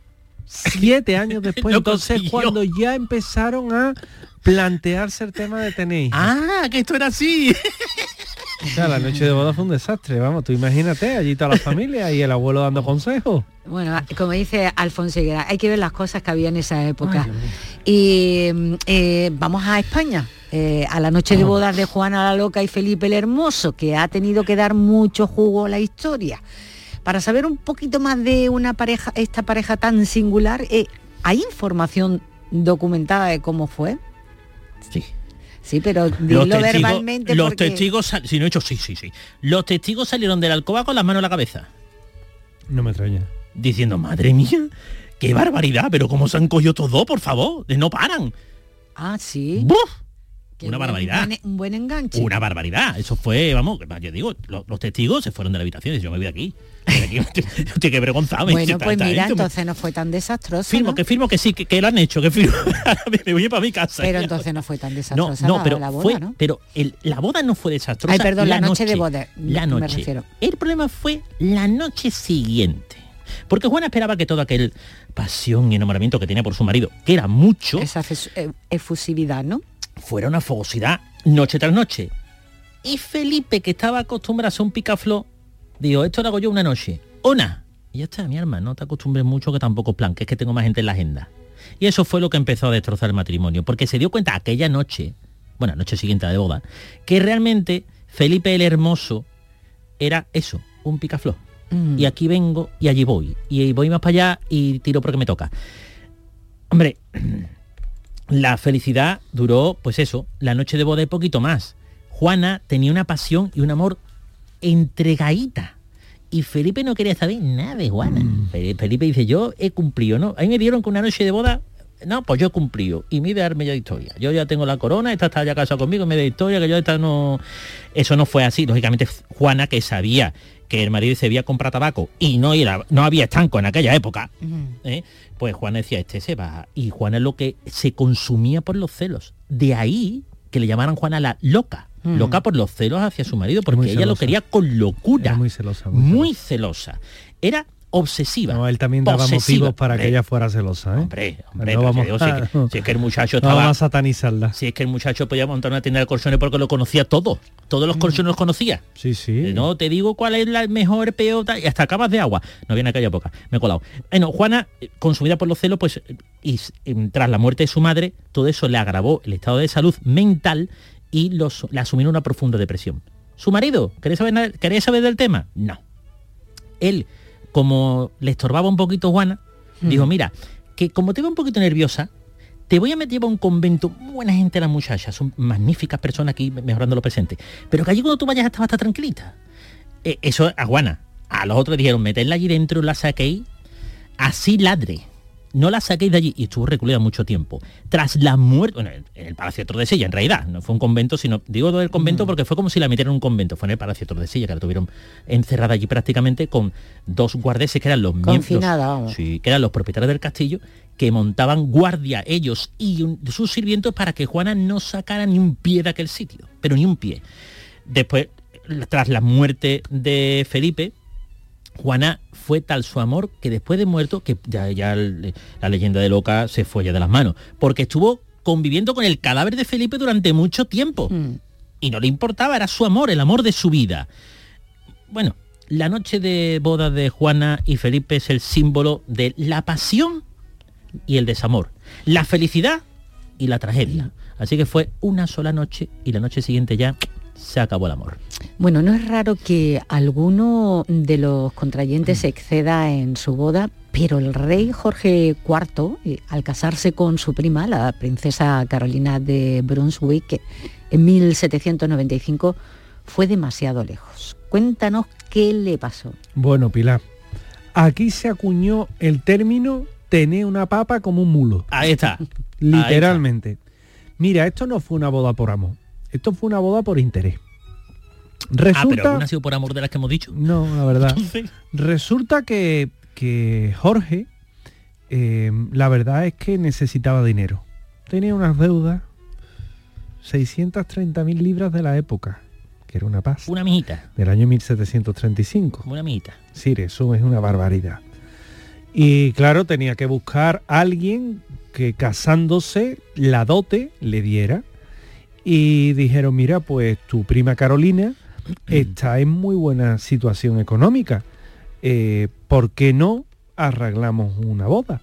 siete años después, entonces consiguió. cuando ya empezaron a plantearse el tema de tener hijos. Ah, que esto era así. O sea, la noche de boda fue un desastre, vamos, tú imagínate, allí toda la familia y el abuelo dando consejos. Bueno, como dice Alfonso Higuera, hay que ver las cosas que había en esa época. y mm, eh, vamos a España, eh, a la noche de bodas de Juana la Loca y Felipe el Hermoso, que ha tenido que dar mucho jugo a la historia. Para saber un poquito más de una pareja, esta pareja tan singular, eh, ¿hay información documentada de cómo fue? Sí. Sí, pero dilo verbalmente los porque... testigos, sal- si no he hecho, sí, sí, sí. Los testigos salieron de la alcoba con las manos en la cabeza, No me extraña. diciendo, madre mía, qué barbaridad, pero cómo se han cogido todos dos, por favor, no paran. Ah, sí. ¡Buf! Qué Una buen- barbaridad. un buen enganche. Una barbaridad. Eso fue, vamos, yo digo, lo- los, testigos se fueron de la habitación y yo me voy de aquí. Aquí Hostia, qué vergonzado. Bueno, pues mira, me- entonces no fue tan desastroso. Firmo, ¿no? que firmo que sí, que, que lo han hecho, que firmo. me voy para mi casa. Pero entonces no fue tan no, desastrosa no, la, pero la boda, fue, ¿no? pero el- la boda no fue desastrosa. Ay, perdón, la noche de boda, La me noche. refiero. El problema fue la noche siguiente. Porque Juana esperaba que todo aquel pasión y enamoramiento que tenía por su marido, que era mucho, Esa eh, efusividad, ¿no? Fuera una fogosidad noche tras noche. Y Felipe, que estaba acostumbrado a ser un picaflor, dijo, esto lo hago yo una noche. Una. Y ya está, mi hermano, no te acostumbres mucho que tampoco es plan, que es que tengo más gente en la agenda. Y eso fue lo que empezó a destrozar el matrimonio, porque se dio cuenta aquella noche, bueno, noche siguiente de boda, que realmente Felipe el Hermoso era eso, un picaflor. Mm. Y aquí vengo y allí voy. Y voy más para allá y tiro porque me toca. Hombre, la felicidad duró, pues eso, la noche de boda y poquito más. Juana tenía una pasión y un amor entregadita. Y Felipe no quería saber nada de Juana. Fe- Felipe dice, yo he cumplido, ¿no? A mí me dieron que una noche de boda, no, pues yo he cumplido. Y me darme ya de historia. Yo ya tengo la corona, esta está ya casada conmigo, me da historia, que yo esta no... Eso no fue así. Lógicamente, Juana, que sabía que el marido se había comprado tabaco y no, era, no había estanco en aquella época, ¿eh? pues Juana decía, este se va. Y Juana es lo que se consumía por los celos. De ahí que le llamaran Juana la loca. Loca por los celos hacia su marido, porque ella lo quería con locura. Era muy celosa. muy Muy celosa. Era obsesiva. No, él también daba posesiva. motivos para que ella fuera celosa, ¿eh? Hombre, hombre, no vamos digo, si, es que, si es que el muchacho no estaba... vamos a satanizarla. Si es que el muchacho podía montar una tienda de colchones porque lo conocía todo. Todos los colchones los conocía. Sí, sí. No te digo cuál es la mejor, peor, y hasta acabas de agua. No viene aquella época, me he colado. Bueno, Juana, eh, consumida por los celos, pues, eh, y tras la muerte de su madre, todo eso le agravó el estado de salud mental y los, le asumió una profunda depresión. ¿Su marido? ¿Queréis saber, ¿Queréis saber del tema? No. Él, como le estorbaba un poquito Juana, dijo, mira, que como te veo un poquito nerviosa, te voy a meter a un convento, buena gente las muchachas, son magníficas personas aquí mejorando lo presente, pero que allí cuando tú vayas hasta estar tranquilita. Eh, eso a Juana. A los otros dijeron, meterla allí dentro, la saquéis, así ladre. No la saquéis de allí y estuvo recluida mucho tiempo. Tras la muerte, bueno, en el Palacio de Tordesillas, en realidad, no fue un convento, sino, digo del convento porque fue como si la metieran en un convento, fue en el Palacio de Tordesillas, que la tuvieron encerrada allí prácticamente con dos guardeses que eran los miembros, Confinada, sí, que eran los propietarios del castillo, que montaban guardia ellos y un- sus sirvientos para que Juana no sacara ni un pie de aquel sitio, pero ni un pie. Después, tras la muerte de Felipe, Juana fue tal su amor que después de muerto, que ya, ya el- la leyenda de Loca se fue ya de las manos, porque estuvo conviviendo con el cadáver de Felipe durante mucho tiempo. Y no le importaba, era su amor, el amor de su vida. Bueno, la noche de boda de Juana y Felipe es el símbolo de la pasión y el desamor, la felicidad y la tragedia. Así que fue una sola noche y la noche siguiente ya se acabó el amor. Bueno, no es raro que alguno de los contrayentes se exceda en su boda, pero el rey Jorge IV, eh, al casarse con su prima, la princesa Carolina de Brunswick, en 1795, fue demasiado lejos. Cuéntanos qué le pasó. Bueno, Pilar, aquí se acuñó el término tener una papa como un mulo. Ahí está. Literalmente. Mira, esto no fue una boda por amor. Esto fue una boda por interés. Ah, pero Resulta... alguna ha sido por amor de las que hemos dicho. No, la verdad. Resulta Resulta que, que Jorge, eh, la verdad es que necesitaba dinero. Tenía unas deudas, 630.000 libras de la época, que era una paz, Una mijita, del año 1735. una mijita. Sí, eso es una barbaridad. Y claro, tenía que buscar a alguien que casándose la dote le diera. Y dijeron, mira, pues tu prima Carolina está en muy buena situación económica. Eh, ¿Por qué no arreglamos una boda?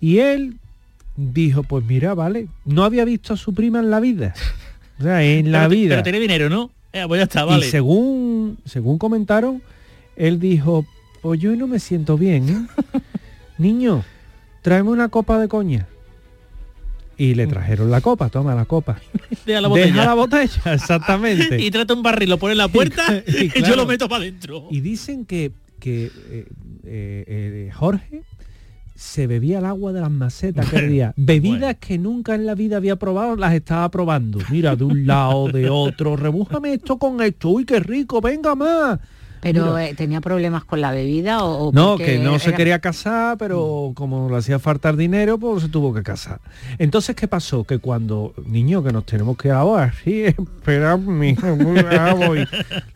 Y él dijo, pues mira, vale, no había visto a su prima en la vida. O sea, en la pero, vida. Pero tiene dinero, ¿no? Eh, pues ya está, vale. Y según, según comentaron, él dijo, pues yo no me siento bien, ¿eh? Niño, tráeme una copa de coña. Y le trajeron la copa, toma la copa. Deja la botella. Deja la botella, exactamente. y trata un barril, lo pone en la puerta Y y, yo lo meto para adentro. Y dicen que, que eh, eh, eh, Jorge se bebía el agua de las macetas día. Bebidas que nunca en la vida había probado, las estaba probando. Mira, de un lado, de otro. Rebújame esto con esto. Uy, qué rico, venga más. Pero eh, tenía problemas con la bebida o, o No, que no se quería casar, pero como le hacía faltar dinero, pues se tuvo que casar. Entonces, ¿qué pasó? Que cuando, niño, que nos tenemos que ahogar, sí, espera, mija, muy bravo, y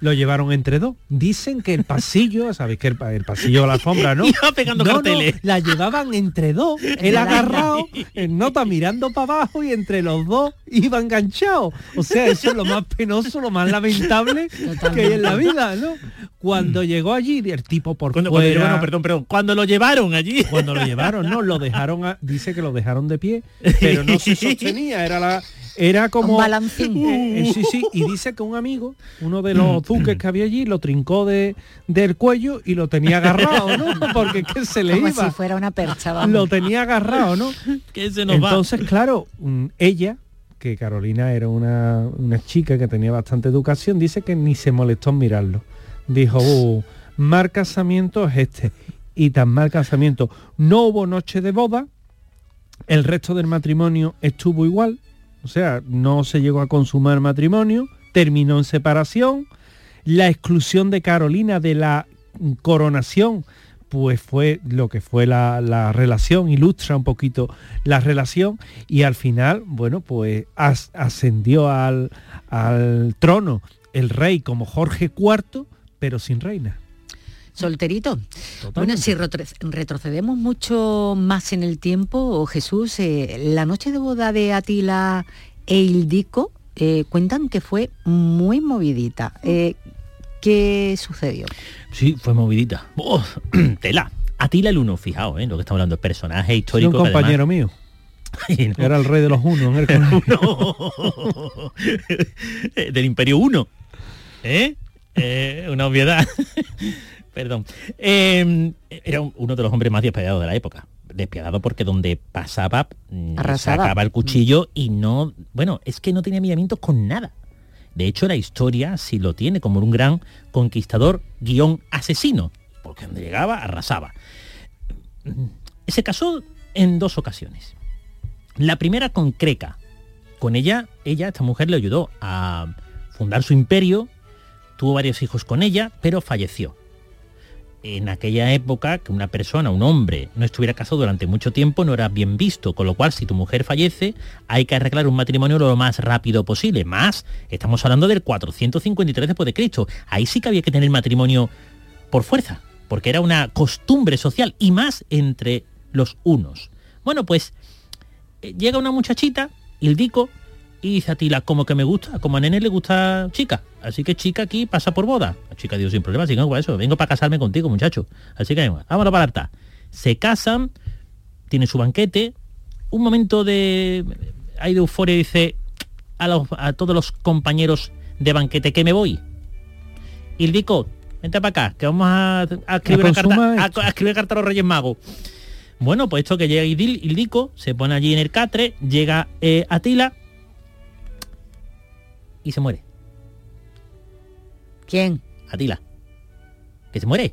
lo llevaron entre dos. Dicen que el pasillo, ¿sabéis que el, pa- el pasillo de la alfombra, no? Iba pegando No, no, la llevaban entre dos, él agarrado, en nota mirando para abajo y entre los dos iba enganchado. O sea, eso es lo más penoso, lo más lamentable que hay en la vida, ¿no? Cuando llegó allí, el tipo por Cuando, cuando fuera... llevaron, perdón, perdón, cuando lo llevaron allí. Cuando lo llevaron, no, lo dejaron, a- dice que lo dejaron de pie, pero no se sostenía, era la, era como Un balancín. Eh, eh, sí, sí, y dice que un amigo, uno de los duques que había allí, lo trincó de, del cuello y lo tenía agarrado, ¿no? Porque que se le como iba. si fuera una percha, vamos. Lo tenía agarrado, ¿no? que se nos va. Entonces, claro, mm, ella, que Carolina era una, una chica que tenía bastante educación, dice que ni se molestó en mirarlo. Dijo, "Uh, mal casamiento es este. Y tan mal casamiento. No hubo noche de boda, el resto del matrimonio estuvo igual, o sea, no se llegó a consumar matrimonio, terminó en separación, la exclusión de Carolina de la coronación pues fue lo que fue la, la relación, ilustra un poquito la relación. Y al final, bueno, pues as- ascendió al, al trono el rey como Jorge IV, pero sin reina. Solterito. Bueno, si retro- retrocedemos mucho más en el tiempo, Jesús, eh, la noche de boda de Atila e Ildico eh, cuentan que fue muy movidita. Eh, ¿Qué sucedió? Sí, fue movidita. ¡Oh! tela. Atila el Uno, fijaos, ¿eh? lo que estamos hablando, personaje histórico. un que compañero además- mío. Era el rey de los unos en el del Imperio 1. ¿Eh? Eh, una obviedad. Perdón. Eh, era un- uno de los hombres más despiadados de la época. Despiadado porque donde pasaba mm, Arrasaba. sacaba el cuchillo y no... Bueno, es que no tenía miramientos con nada. De hecho, la historia sí lo tiene como un gran conquistador guion asesino. Porque donde llegaba, arrasaba. Se casó en dos ocasiones. La primera con Creca. Con ella, ella, esta mujer le ayudó a fundar su imperio, tuvo varios hijos con ella, pero falleció. En aquella época, que una persona, un hombre, no estuviera casado durante mucho tiempo no era bien visto, con lo cual si tu mujer fallece, hay que arreglar un matrimonio lo más rápido posible. Más, estamos hablando del 453 después de Cristo. Ahí sí que había que tener matrimonio por fuerza, porque era una costumbre social y más entre los unos. Bueno, pues eh, llega una muchachita, Ildico, y dice a Tila, como que me gusta, como a Nene le gusta chica. Así que chica aquí pasa por boda. La chica dijo sin problema, no, eso, vengo para casarme contigo, muchacho. Así que vámonos para altar. Se casan, tiene su banquete, un momento de. hay de euforia dice a, los- a todos los compañeros de banquete que me voy. Ildico, vente para acá, que vamos a, a escribir, una carta, a- escribir carta a los Reyes Magos. Bueno, pues esto que llega Ildico, se pone allí en el catre, llega eh, Atila y se muere. ¿Quién? Atila. Que se muere.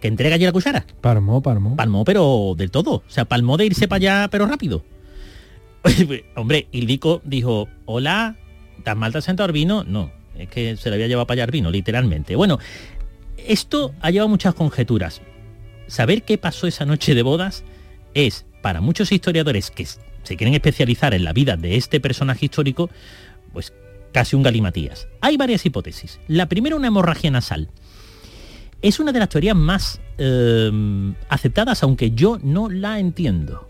Que entrega allí la cuchara. Palmó, palmó. Palmó, pero del todo. O sea, palmó de irse para allá, pero rápido. Hombre, Ildico dijo, hola, ¿tan mal te has sentado el vino? No, es que se le había llevado para allá el vino, literalmente. Bueno, esto ha llevado muchas conjeturas. Saber qué pasó esa noche de bodas es, para muchos historiadores que se quieren especializar en la vida de este personaje histórico, pues casi un galimatías. Hay varias hipótesis. La primera, una hemorragia nasal. Es una de las teorías más eh, aceptadas, aunque yo no la entiendo.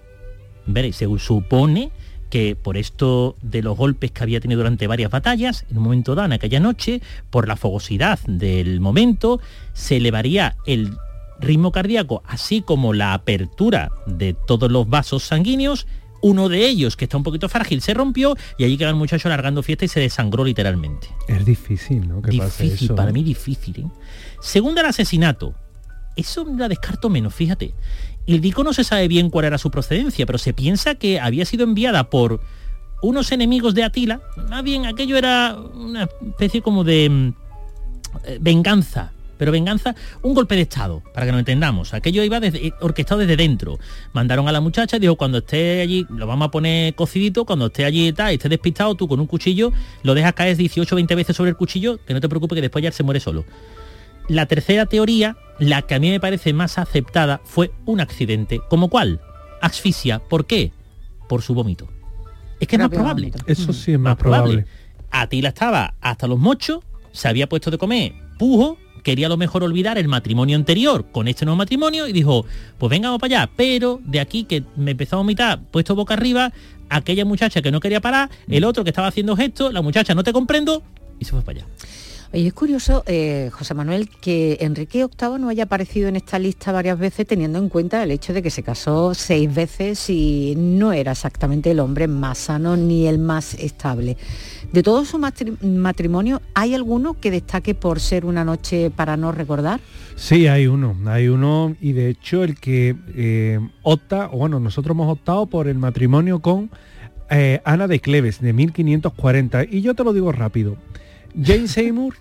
Veréis, se supone que por esto de los golpes que había tenido durante varias batallas, en un momento dado, en aquella noche, por la fogosidad del momento, se elevaría el ritmo cardíaco, así como la apertura de todos los vasos sanguíneos. Uno de ellos, que está un poquito frágil, se rompió y allí quedó el muchacho alargando fiesta y se desangró literalmente. Es difícil, ¿no? Que pase Difícil, eso. para mí difícil. ¿eh? Segundo, el asesinato. Eso la descarto menos, fíjate. El Dico no se sabe bien cuál era su procedencia, pero se piensa que había sido enviada por unos enemigos de Atila. Más bien, aquello era una especie como de mm, eh, venganza. Pero venganza, un golpe de estado, para que nos entendamos. Aquello iba desde, eh, orquestado desde dentro. Mandaron a la muchacha y dijo, cuando esté allí, lo vamos a poner cocidito, cuando esté allí y tal, y esté despistado, tú con un cuchillo, lo dejas caer 18 20 veces sobre el cuchillo, que no te preocupes que después ya se muere solo. La tercera teoría, la que a mí me parece más aceptada, fue un accidente. ¿Como cuál? Asfixia. ¿Por qué? Por su vómito. Es que es más probable. Eso sí es más probable. Atila estaba hasta los mochos, se había puesto de comer pujo, quería a lo mejor olvidar el matrimonio anterior con este nuevo matrimonio y dijo, pues venga, vamos para allá. Pero de aquí que me empezó a vomitar, puesto boca arriba, aquella muchacha que no quería parar, el otro que estaba haciendo gestos, la muchacha no te comprendo, y se fue para allá. Oye, es curioso, eh, José Manuel, que Enrique VIII no haya aparecido en esta lista varias veces teniendo en cuenta el hecho de que se casó seis veces y no era exactamente el hombre más sano ni el más estable. De todo su matri- matrimonio, ¿hay alguno que destaque por ser una noche para no recordar? Sí, hay uno, hay uno y de hecho el que eh, opta, o bueno, nosotros hemos optado por el matrimonio con eh, Ana de Cleves de 1540 y yo te lo digo rápido. Jane Seymour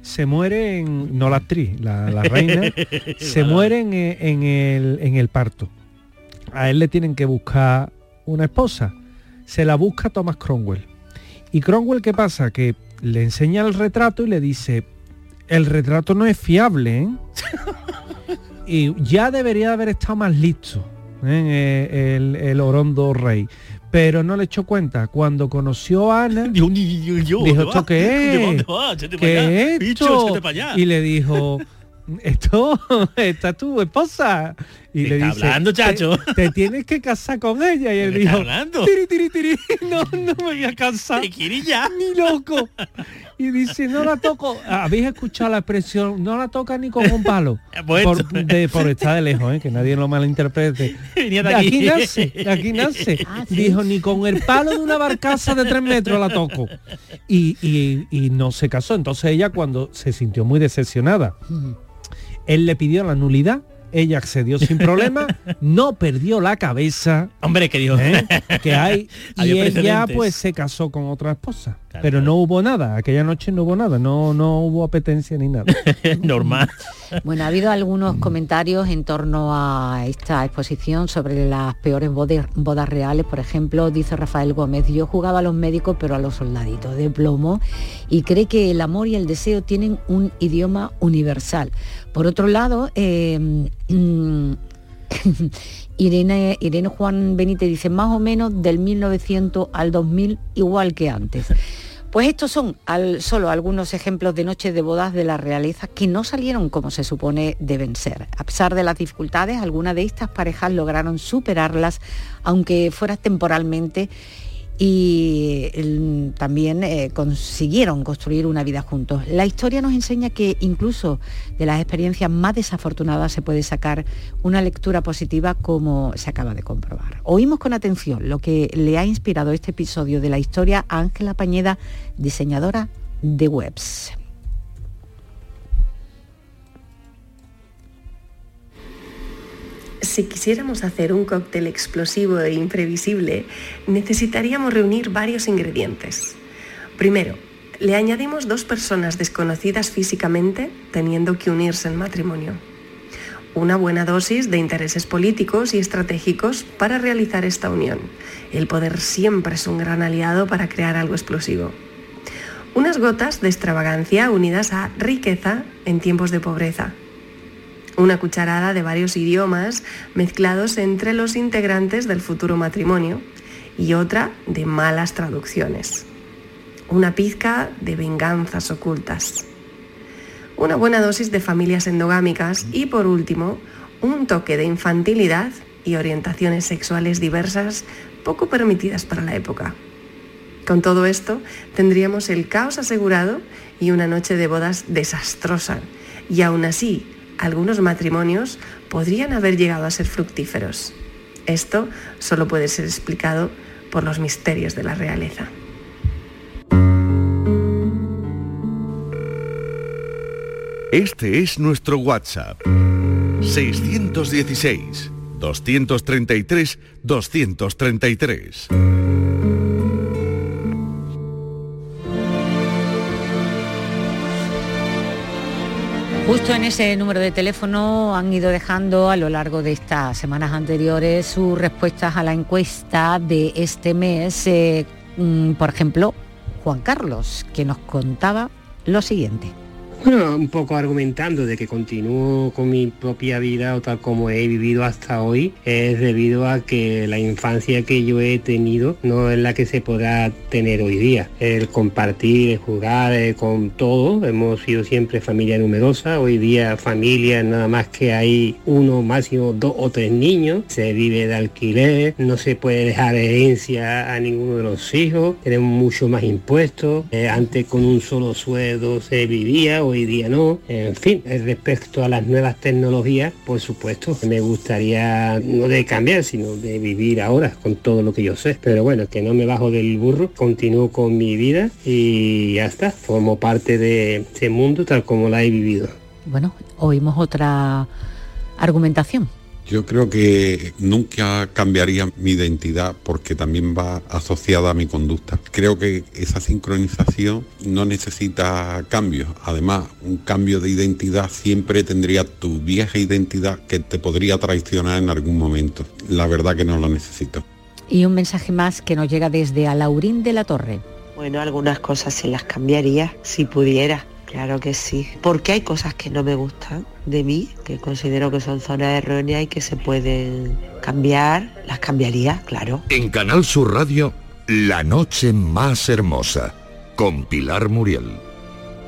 se muere en, no la actriz, la, la reina, se muere en, en el, en el parto. A él le tienen que buscar una esposa. Se la busca Thomas Cromwell. Y Cromwell, ¿qué pasa? Que le enseña el retrato y le dice, el retrato no es fiable, ¿eh? y ya debería haber estado más listo ¿eh? Eh, el, el orondo rey. Pero no le echó cuenta. Cuando conoció a Ana, dijo, ¿esto qué es? ¿Qué es esto? Y le dijo, esto está tu esposa. Y ¿Qué le está dice, hablando, chacho? Te, te tienes que casar con ella. Y él dijo, está hablando? tiri, tiri, tiri, no, no me voy a casar. ya? Ni loco. Y dice, no la toco. Habéis escuchado la expresión, no la toca ni con un palo. Pues por, de- por estar de lejos, ¿eh? que nadie lo malinterprete. Venía de De aquí aquí. nace, de aquí nace. Dijo, ni con el palo de una barcaza de tres metros la toco. Y, y- y no se casó. Entonces ella cuando se sintió muy decepcionada, él le pidió la nulidad, ella accedió sin problema, no perdió la cabeza. Hombre, que dijo. ¿eh? que hay y ella pues se casó con otra esposa pero no hubo nada aquella noche no hubo nada no no hubo apetencia ni nada normal Bueno, ha habido algunos comentarios en torno a esta exposición sobre las peores bodas, bodas reales. Por ejemplo, dice Rafael Gómez, yo jugaba a los médicos, pero a los soldaditos de plomo, y cree que el amor y el deseo tienen un idioma universal. Por otro lado, eh, mm, Irene, Irene Juan Benítez dice, más o menos del 1900 al 2000, igual que antes. Pues estos son al- solo algunos ejemplos de noches de bodas de la realeza que no salieron como se supone deben ser. A pesar de las dificultades, algunas de estas parejas lograron superarlas, aunque fuera temporalmente, y también eh, consiguieron construir una vida juntos. La historia nos enseña que incluso de las experiencias más desafortunadas se puede sacar una lectura positiva como se acaba de comprobar. Oímos con atención lo que le ha inspirado este episodio de la historia a Ángela Pañeda, diseñadora de webs. Si quisiéramos hacer un cóctel explosivo e imprevisible, necesitaríamos reunir varios ingredientes. Primero, le añadimos dos personas desconocidas físicamente teniendo que unirse en matrimonio. Una buena dosis de intereses políticos y estratégicos para realizar esta unión. El poder siempre es un gran aliado para crear algo explosivo. Unas gotas de extravagancia unidas a riqueza en tiempos de pobreza una cucharada de varios idiomas mezclados entre los integrantes del futuro matrimonio y otra de malas traducciones. Una pizca de venganzas ocultas. Una buena dosis de familias endogámicas y por último, un toque de infantilidad y orientaciones sexuales diversas poco permitidas para la época. Con todo esto, tendríamos el caos asegurado y una noche de bodas desastrosa. Y aún así, algunos matrimonios podrían haber llegado a ser fructíferos. Esto solo puede ser explicado por los misterios de la realeza. Este es nuestro WhatsApp. 616 233 233. Justo en ese número de teléfono han ido dejando a lo largo de estas semanas anteriores sus respuestas a la encuesta de este mes. Eh, mm, por ejemplo, Juan Carlos, que nos contaba lo siguiente. Bueno, un poco argumentando de que continúo con mi propia vida o tal como he vivido hasta hoy, es debido a que la infancia que yo he tenido no es la que se podrá tener hoy día. El compartir, el jugar eh, con todo, hemos sido siempre familia numerosa, hoy día familia nada más que hay uno, máximo dos o tres niños, se vive de alquiler, no se puede dejar herencia a ninguno de los hijos, tenemos mucho más impuestos, eh, antes con un solo sueldo se vivía, hoy día no. En fin, eh, respecto a las nuevas tecnologías, por supuesto, me gustaría no de cambiar, sino de vivir ahora con todo lo que yo sé. Pero bueno, que no me bajo del burro, continúo con mi vida y ya está. Formo parte de ese mundo tal como la he vivido. Bueno, oímos otra argumentación. Yo creo que nunca cambiaría mi identidad porque también va asociada a mi conducta. Creo que esa sincronización no necesita cambios. Además, un cambio de identidad siempre tendría tu vieja identidad que te podría traicionar en algún momento. La verdad que no lo necesito. Y un mensaje más que nos llega desde Alaurín de la Torre. Bueno, algunas cosas sí las cambiaría, si pudiera, claro que sí. Porque hay cosas que no me gustan de mí, que considero que son zonas erróneas y que se pueden cambiar, las cambiaría, claro. En Canal Sur Radio, La Noche Más Hermosa, con Pilar Muriel.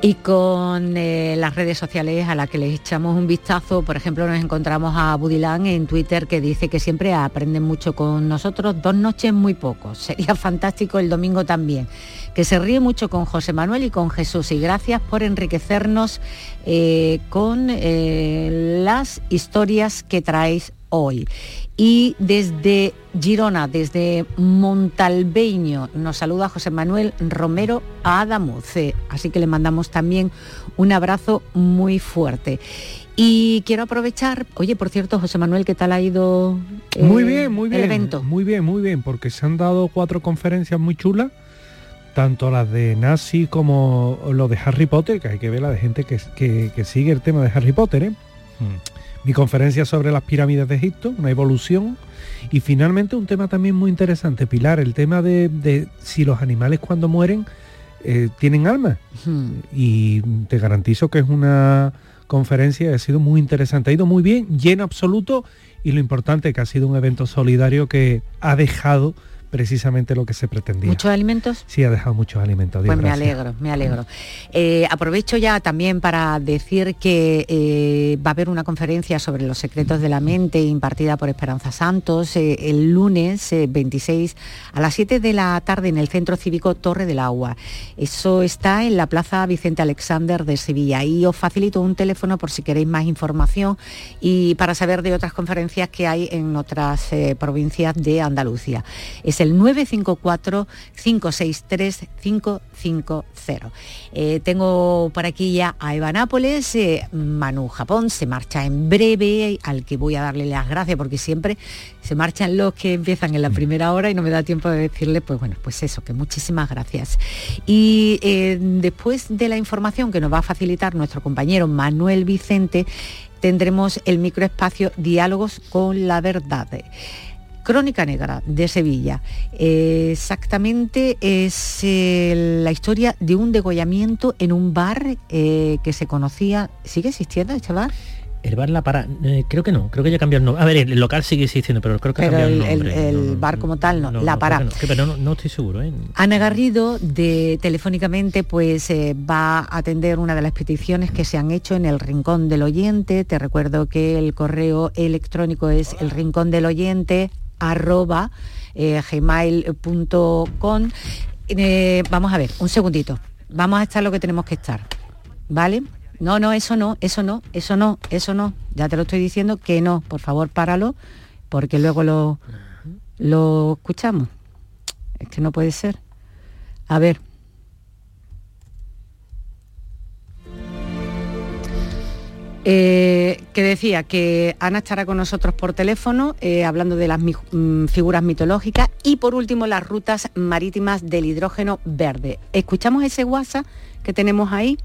Y con eh, las redes sociales a las que les echamos un vistazo, por ejemplo, nos encontramos a Budilán en Twitter que dice que siempre aprenden mucho con nosotros, dos noches muy poco. Sería fantástico el domingo también. Que se ríe mucho con José Manuel y con Jesús. Y gracias por enriquecernos eh, con eh, las historias que traéis hoy. Y desde Girona, desde Montalbeño, nos saluda José Manuel Romero Adamuce. Así que le mandamos también un abrazo muy fuerte. Y quiero aprovechar, oye, por cierto, José Manuel, ¿qué tal ha ido eh, muy bien, muy bien, el evento? Muy bien, muy bien, porque se han dado cuatro conferencias muy chulas, tanto las de Nazi como lo de Harry Potter, que hay que ver la de gente que, que- que sigue el tema de Harry Potter, ¿eh? Mi conferencia sobre las pirámides de Egipto, una evolución. Y finalmente un tema también muy interesante, Pilar, el tema de, de si los animales cuando mueren eh, tienen alma. Y te garantizo que es una conferencia que ha sido muy interesante, ha ido muy bien, lleno absoluto y lo importante que ha sido un evento solidario que ha dejado precisamente lo que se pretendía. ¿Muchos alimentos? Sí, ha dejado muchos alimentos. Dios Pues me gracias. alegro, me alegro. Eh, aprovecho ya también para decir que eh, va a haber una conferencia sobre los secretos de la mente impartida por Esperanza Santos eh, el lunes eh, 26 a las 7 de la tarde en el Centro Cívico Torre del Agua. Eso está en la Plaza Vicente Alexander de Sevilla y os facilito un teléfono por si queréis más información y para saber de otras conferencias que hay en otras provincias de Andalucía. Es el 954-563-550. Eh, tengo por aquí ya a Eva Nápoles, eh, Manu Japón, se marcha en breve, al que voy a darle las gracias porque siempre se marchan los que empiezan en la primera hora y no me da tiempo de decirle, pues bueno, pues eso, que muchísimas gracias. Y eh, después de la información que nos va a facilitar nuestro compañero Manuel Vicente, tendremos el microespacio Diálogos con la Verdad. Crónica Negra de Sevilla. Eh, exactamente es eh, la historia de un degollamiento en un bar eh, que se conocía. ¿Sigue existiendo este bar? El bar La Para, eh, creo que no, creo que ya cambió el nombre. A ver, el local sigue existiendo, pero creo que ha Pero cambiado el, el el- nombre. el bar como tal no, No, La que no, pero no, no estoy seguro, ¿eh? Ana Garrido de Telefónicamente pues eh, va a atender una de las peticiones que se han hecho en el Rincón del Oyente. Te recuerdo que el correo electrónico es el rincón del oyente arroba eh, gmail.com. Eh, vamos a ver, un segundito. Vamos a estar lo que tenemos que estar. ¿Vale? No, no, eso no, eso no, eso no, eso no. Ya te lo estoy diciendo que no. Por favor, páralo, porque luego lo, lo escuchamos. Es que no puede ser. A ver. Eh, que decía que Ana estará con nosotros por teléfono eh, hablando de las mm, figuras mitológicas y por último las rutas marítimas del hidrógeno verde. Escuchamos ese WhatsApp que tenemos ahí.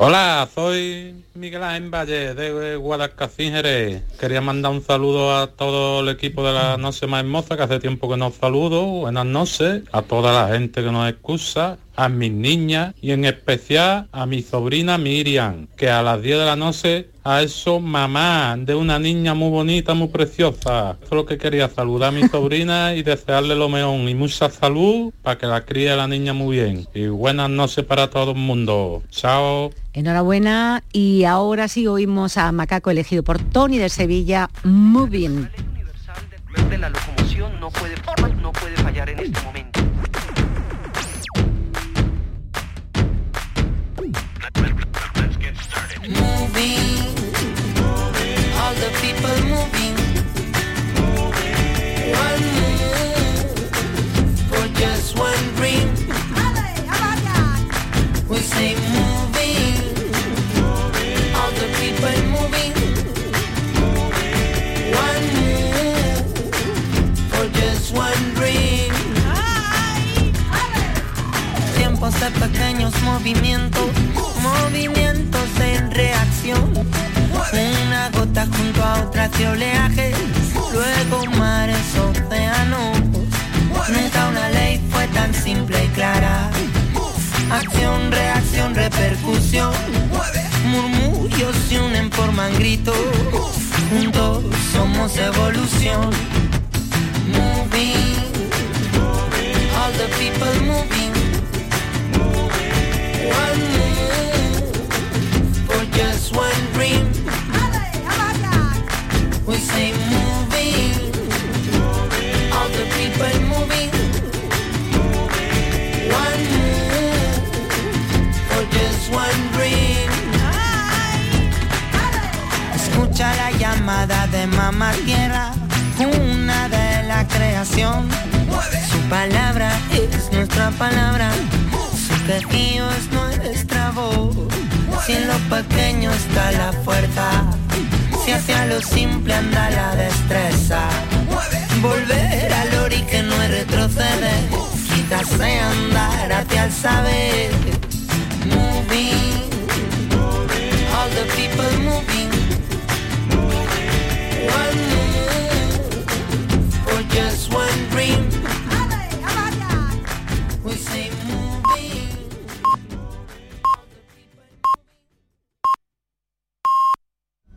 Hola, soy Miguel Ángel Valle de Guadalcacín, Jerez. Quería mandar un saludo a todo el equipo de la Noche Más Hermosa, que hace tiempo que nos saludo. Buenas noches a toda la gente que nos escucha, a mis niñas y en especial a mi sobrina Miriam, que a las 10 de la noche a eso mamá de una niña muy bonita, muy preciosa. Eso es lo que quería, saludar a mi sobrina y desearle lo mejor y mucha salud para que la críe la niña muy bien. Y buenas noches para todo el mundo. Chao. Enhorabuena y ahora sí oímos a Macaco elegido por Tony de Sevilla, Moving. de la locomoción no puede, no puede fallar en este momento. Moving. All the people moving. One move for just one dream. We say moving. All the people moving. One move for just one dream. Pequeños movimientos repercusión. Murmullos se unen, forman gritos. Juntos somos evolución. Moving, all the people moving. One move for just one dream. Mamá tierra, una de la creación. Su palabra es nuestra palabra, su quejío es nuestra voz. Si en lo pequeño está la fuerza, si hacia lo simple anda la destreza. Volver al ori que no es retroceder, quizás andar hacia el saber. Moving, all the people moving.